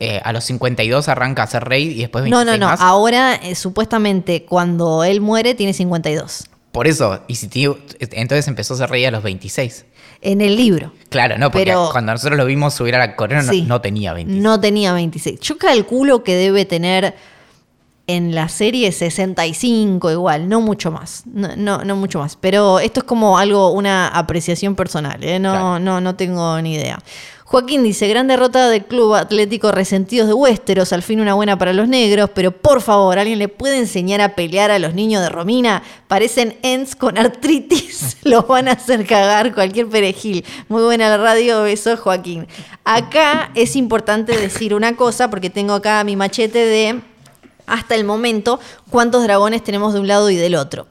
eh, a los 52 arranca a ser rey y después No, 26 no, no. más. Ahora, supuestamente, cuando él muere, tiene 52. Por eso, y si tío, entonces empezó a ser rey a los 26. En el libro. Claro, no, porque Pero- cuando nosotros lo vimos subir a la corona no- no, tenía 26. No tenía 26. Yo calculo que debe tener en la serie 65 igual, no mucho más. No, no, no mucho más. Pero esto es como algo, una apreciación personal, ¿eh? no, Claro. no, no tengo ni idea. Joaquín dice, gran derrota del Club Atlético Resentidos de Westeros, al fin una buena para los negros, pero por favor, ¿alguien le puede enseñar a pelear a los niños de Romina? Parecen Ents con artritis, los van a hacer cagar cualquier perejil. Muy buena la radio, besos Joaquín. Acá es importante decir una cosa, porque tengo acá mi machete de hasta el momento cuántos dragones tenemos de un lado y del otro.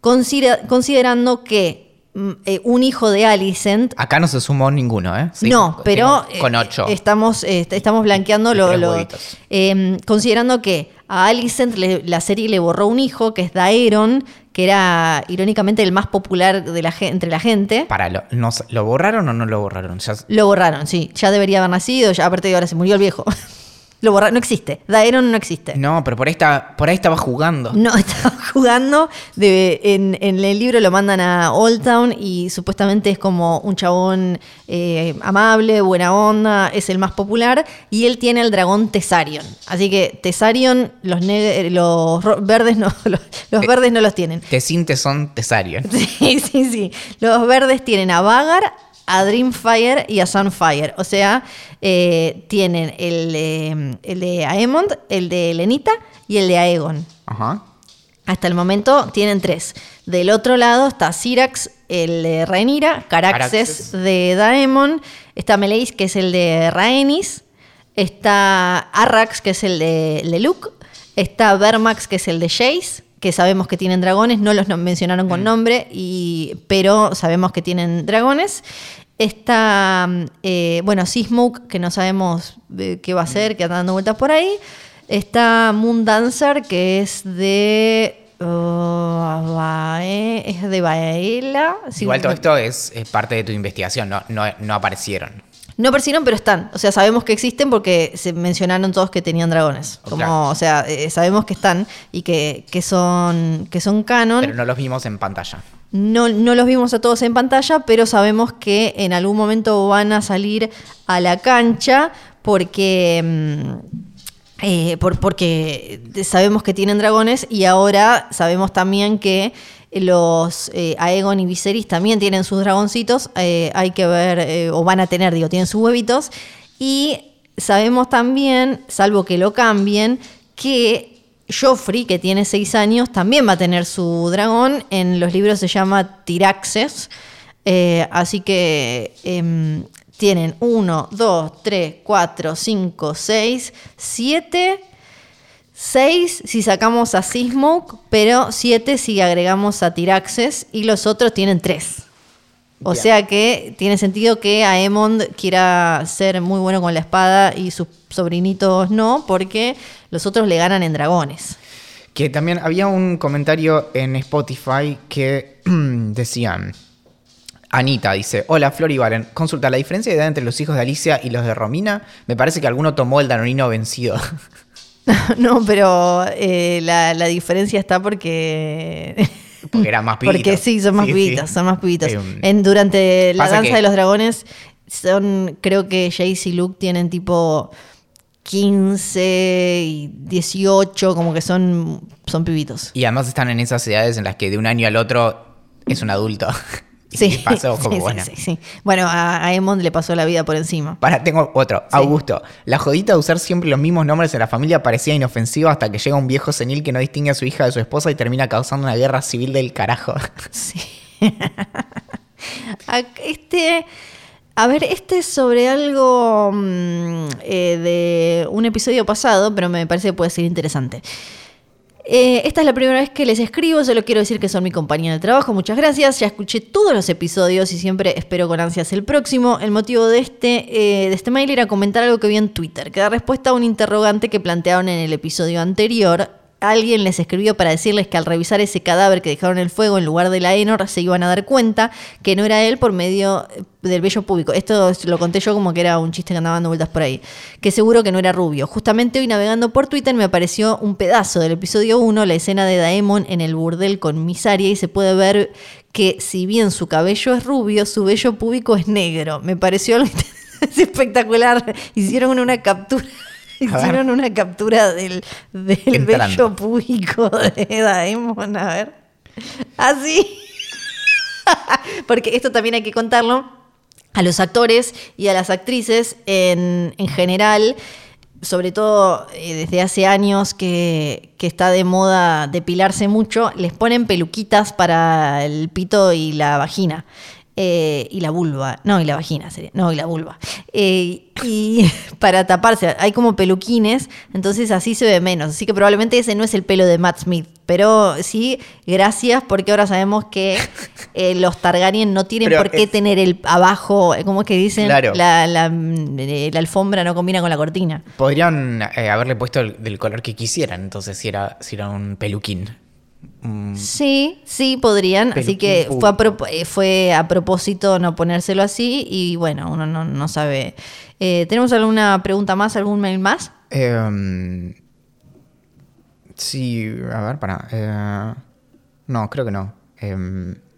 Considera- considerando que mm, eh, un hijo de Alicent Acá no se sumó ninguno, ¿eh? Sí, no, pero tengo Con eh, 8. estamos, eh, estamos blanqueando lo, lo- eh, considerando que a Alicent le- la serie le borró un hijo que es Daeron, que era irónicamente el más popular de la, entre la gente. Para, ¿lo, nos- ¿lo borraron o no lo borraron? Ya- Lo borraron, sí. Ya debería haber nacido, ya aparte de ahora se murió el viejo. Lo borraron, no existe. Daeron no existe. no, pero por ahí, está, por ahí estaba jugando. No, estaba jugando. De, en, en el libro lo mandan a Old Town y supuestamente es como un chabón eh, amable, buena onda, es el más popular. Y él tiene el dragón Tesarion. Así que Tesarion, los, neg- los verdes no, los, los Eh, verdes no los tienen. Tesintes son Tesarion. Sí, sí, sí. Los verdes tienen a Vagar, a Dreamfire y a Sunfire. O sea, eh, tienen el, eh, el de Aemond, el de Lenita y el de Aegon. Ajá. Hasta el momento tienen tres. Del otro lado está Syrax, el de Rhaenyra, Caraxes Caraxes. de Daemon, está Meleis, que es el de Rhaenys, está Arrax, que es el de, el de Luke, está Vermax, que es el de Jace, que sabemos que tienen dragones, no los mencionaron con nombre, y, pero sabemos que tienen dragones. Está, eh, bueno, Seasmoke, que no sabemos qué va a ser, que anda dando vueltas por ahí. Está Moon Dancer, que es de. oh, Bae- es de Baela. Sí, Igual todo esto es, es parte de tu investigación, no, no, no aparecieron. No aparecieron, pero están. O sea, sabemos que existen porque se mencionaron todos que tenían dragones. Como, claro. o sea, eh, sabemos que están y que, que son, que son canon. Pero no los vimos en pantalla. No, no los vimos a todos en pantalla, pero sabemos que en algún momento van a salir a la cancha porque, mm, eh, por- porque sabemos que tienen dragones y ahora sabemos también que los eh, Aegon y Viserys también tienen sus dragoncitos. eh, hay que ver, o van a tener, digo, tienen sus huevitos. Y sabemos también, salvo que lo cambien, que Joffrey, que tiene seis años, también va a tener su dragón. En los libros se llama Tiraxes. Eh, así que em, tienen 1, 2, 3, 4, 5, 6, 7, 6 si sacamos a Sismok, pero 7 si agregamos a Tiraxes y los otros tienen 3. O sea que tiene sentido que Aemond quiera ser muy bueno con la espada y sus sobrinitos no, porque los otros le ganan en dragones. Que también había un comentario en Spotify que decían. Anita dice, hola Flor y Valen, consulta, la diferencia de edad entre los hijos de Alicia y los de Romina, me parece que alguno tomó el danonino vencido. no, pero eh, la, la diferencia está porque... Porque eran más pibitos. Porque sí, son más Sí, pibitos, sí. son más pibitos. Eh, en, durante la pasa danza que- de los dragones, son, creo que Jace y Luke tienen tipo 15 y 18, como que son, son pibitos. Y además están en esas edades en las que de un año al otro es un adulto. Y Sí, pasó como sí, sí, bueno. sí. Bueno, a, a le pasó la vida por encima. Para, tengo otro. Augusto. La jodita de usar siempre los mismos nombres en la familia parecía inofensiva hasta que llega un viejo senil que no distingue a su hija de su esposa y termina causando una guerra civil del carajo. Sí. Este, a ver, este es sobre algo mm, eh, de un episodio pasado, pero me parece que puede ser interesante. Eh, esta es la primera vez que les escribo, solo quiero decir que son mi compañía de trabajo, muchas gracias, ya escuché todos los episodios y siempre espero con ansias el próximo. El motivo de este, eh, de este mail era comentar algo que vi en Twitter, que da respuesta a un interrogante que plantearon en el episodio anterior. Alguien les escribió para decirles que al revisar ese cadáver que dejaron en el fuego en lugar de la Enor se iban a dar cuenta que no era él por medio eh, del vello público. Esto es- lo conté yo como que era un chiste que andaba dando vueltas por ahí. Que seguro que no era rubio. Justamente hoy navegando por Twitter me apareció un pedazo del episodio 1, la escena de Daemon en el burdel con Misaria y se puede ver que si bien su cabello es rubio, su vello púbico es negro. Me pareció algo es espectacular. Hicieron una captura. Hicieron una captura del, del Entrando. vello público de Daemon. A ver. Así. Porque esto también hay que contarlo a los actores y a las actrices en, en general, sobre todo eh, desde hace años que, que está de moda depilarse mucho, les ponen peluquitas para el pito y la vagina. Eh, y la vulva, no, y la vagina sería, no, y la vulva. Eh, y para taparse, hay como peluquines, entonces así se ve menos. Así que probablemente ese no es el pelo de Matt Smith, pero sí, gracias, porque ahora sabemos que eh, los Targaryen no tienen Pero por qué es- tener el abajo, ¿cómo es que dicen? Claro. La, la, la alfombra no combina con la cortina. Podrían haberle puesto el, del color que quisieran, entonces, si era, si era un peluquín. Mm, Sí, sí podrían, así que fue a, eh, fue a propósito no ponérselo así y bueno, uno no, no sabe. Eh, ¿Tenemos alguna pregunta más, algún mail más? em, sí, a ver, para. no, creo que no.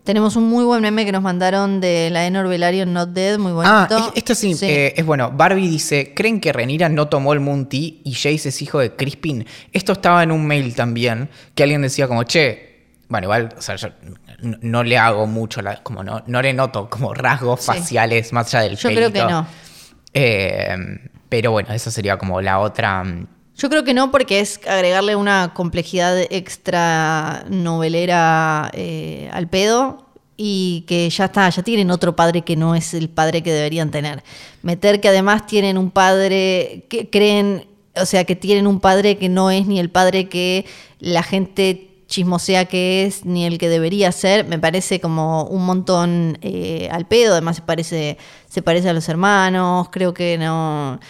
Em, Tenemos un muy buen meme que nos mandaron de la Enor Velaryon Not Dead, muy Ah, bonito. es- esto sí, eh, es bueno. Barbie dice, ¿creen que Renira no tomó el Moon Tea y Jace es hijo de Crispin? Esto estaba en un mail también, que alguien decía como, che, bueno, igual, o sea, yo no, no le hago mucho, la- como no, no le noto como rasgos Sí. faciales más allá del Yo creo que no. Eh, pero bueno, esa sería como la otra... Yo creo que no, porque es agregarle una complejidad extra novelera eh, al pedo y que ya está, ya tienen otro padre que no es el padre que deberían tener. Meter que además tienen un padre que creen, o sea, que tienen un padre que no es ni el padre que la gente chismosea que es, ni el que debería ser, me parece como un montón eh, al pedo, además se parece, se parece a los hermanos, creo que no,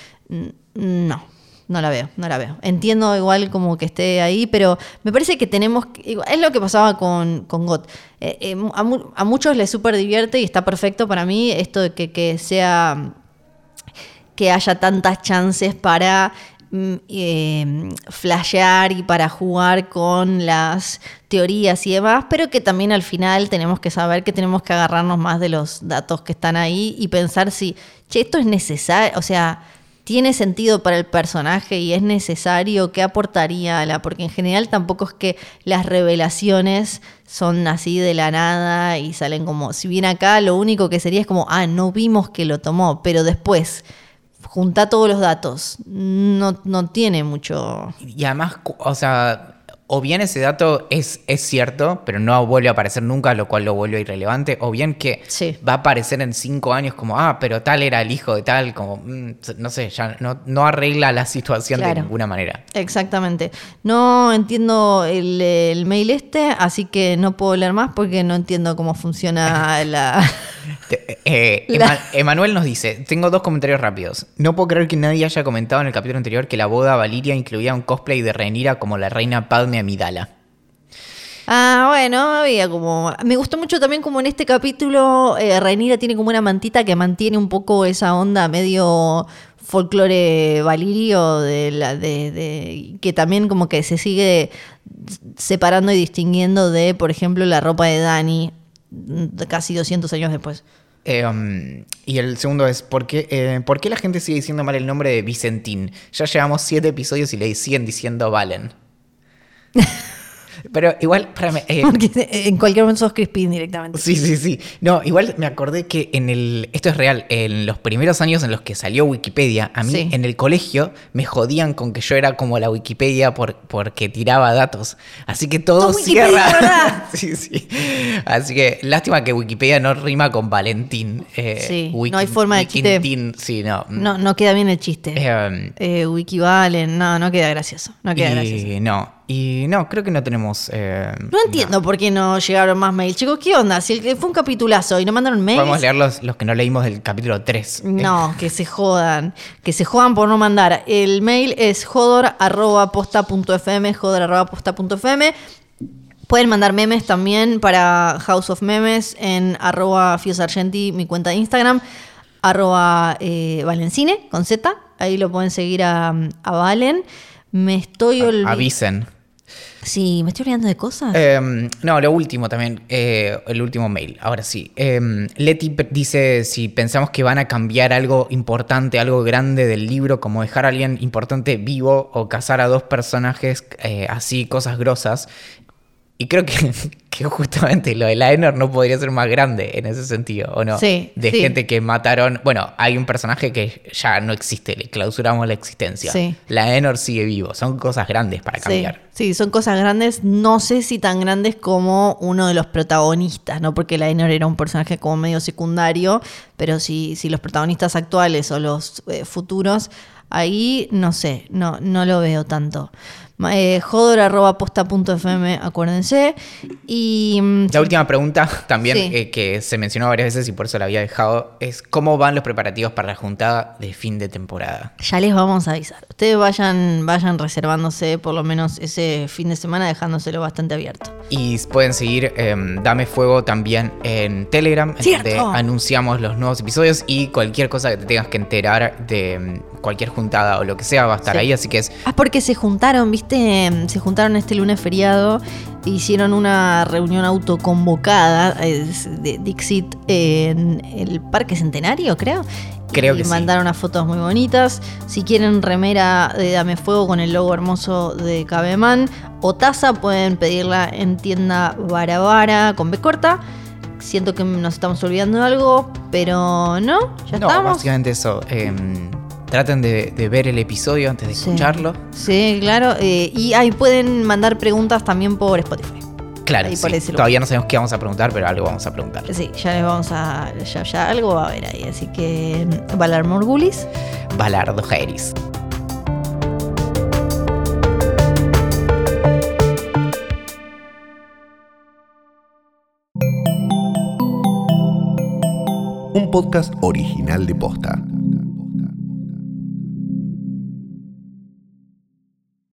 no, no la veo, no la veo. Entiendo igual como que esté ahí, pero me parece que tenemos, es lo que pasaba con, con GOT. Eh, eh, a muchos les súper divierte y está perfecto para mí esto de que, que sea que haya tantas chances para mm, eh, flashear y para jugar con las teorías y demás, pero que también al final tenemos que saber que tenemos que agarrarnos más de los datos que están ahí y pensar si, che, esto es necesario, o sea, tiene sentido para el personaje y es necesario, ¿qué aportaría la? Porque en general tampoco es que las revelaciones son así de la nada y salen como, si bien acá lo único que sería es como, ah, no vimos que lo tomó, pero después junta todos los datos. No, no tiene mucho. Y además, o sea, o bien ese dato es, es cierto, pero no vuelve a aparecer nunca, lo cual lo vuelve irrelevante, o bien que Sí. va a aparecer en cinco años como, ah, pero tal era el hijo de tal, como, mm, no sé, ya no, no arregla la situación de ninguna manera. Exactamente. No entiendo el, el mail este, así que no puedo leer más porque no entiendo cómo funciona la. Eh, La- Ema- Emanuel nos dice, tengo dos comentarios rápidos. No puedo creer que nadie haya comentado en el capítulo anterior que la boda Valiria incluía un cosplay de Rhaenyra como la reina Padme Amidala. Ah, bueno, había como. Me gustó mucho también como en este capítulo, eh, Rhaenyra tiene como una mantita que mantiene un poco esa onda medio folclore valirio de la de, de- que también como que se sigue separando y distinguiendo de, por ejemplo, la ropa de Dani mm, casi 200 años después. Eh, um, y el segundo es, ¿por qué, eh, ¿por qué la gente sigue diciendo mal el nombre de Vicentín? Ya llevamos siete episodios y le siguen diciendo Valen. Pero igual, espérame, eh, Porque en cualquier momento sos Crispin directamente. Sí, sí, sí. No, igual me acordé que en el. Esto es real. En los primeros años en los que salió Wikipedia, a mí Sí. en el colegio me jodían con que yo era como la Wikipedia por, porque tiraba datos. Así que todo cierra. sí, sí. Así que lástima que Wikipedia no rima con Valentín. Eh, Sí, no hay forma de chiste. Sí, no. No, no queda bien el chiste. Eh, Eh, Wikivalen, no, no queda gracioso. No queda gracioso. y no. Y no, creo que no tenemos. eh, No entiendo por qué no llegaron más mails. Chicos, ¿qué onda? Si fue un capitulazo y no mandaron mails. Podemos leer los, los que no leímos del capítulo 3. No, que se jodan. Que se jodan por no mandar. El mail es jodor.posta.fm, jodor.posta.fm. Pueden mandar memes también para House of Memes en arroba fiosargenti, mi cuenta de Instagram, arroba eh, valencine, con Z. Ahí lo pueden seguir a, a Valen. Me estoy olvidando. Avisen. Sí, me estoy olvidando de cosas. Eh, no, lo último también, eh, el último mail, ahora sí. Eh, Leti dice si pensamos que van a cambiar algo importante, algo grande del libro, como dejar a alguien importante vivo o casar a dos personajes eh, así, cosas grosas. Y creo que, que justamente lo de Laenor no podría ser más grande en ese sentido, ¿o no? Sí, De sí. gente que mataron. Bueno, hay un personaje que ya no existe, le clausuramos la existencia. Sí. Laenor sigue vivo, son cosas grandes para cambiar. Sí, sí, son cosas grandes. No sé si tan grandes como uno de los protagonistas, ¿no? Porque Laenor era un personaje como medio secundario, pero si, si los protagonistas actuales o los eh, futuros, ahí no sé, no, no lo veo tanto. Eh, jodor.posta.fm, acuérdense. Y. mm, La última pregunta también Sí. eh, que se mencionó varias veces y por eso la había dejado es cómo van los preparativos para la juntada de fin de temporada. Ya les vamos a avisar. Ustedes vayan, vayan reservándose por lo menos ese fin de semana, dejándoselo bastante abierto. Y pueden seguir eh, Dame Fuego también en Telegram, ¡Cierto! donde anunciamos los nuevos episodios y cualquier cosa que te tengas que enterar de mm, cualquier juntada o lo que sea va a estar Sí. ahí. Así que es Ah, porque se juntaron, ¿viste? Se juntaron este lunes feriado, hicieron una reunión autoconvocada de Dixit en el Parque Centenario, creo. Creo y que sí. mandaron unas fotos muy bonitas. Si quieren remera de Dame Fuego con el logo hermoso de Cabeman o taza, pueden pedirla en tienda Barabara con B corta. Siento que nos estamos olvidando de algo, pero no, ya no, estamos. básicamente eso. eh, traten de, de ver el episodio antes de Sí. escucharlo. Sí, claro. eh, y ahí pueden mandar preguntas también por Spotify. Claro, Ahí sí. por todavía no sabemos qué vamos a preguntar, pero algo vamos a preguntar. Sí, ya les vamos a. Ya, ya algo va a haber ahí. Así que. mm, Valar Morgulis. Balardo Jairis. Un podcast original de Posta.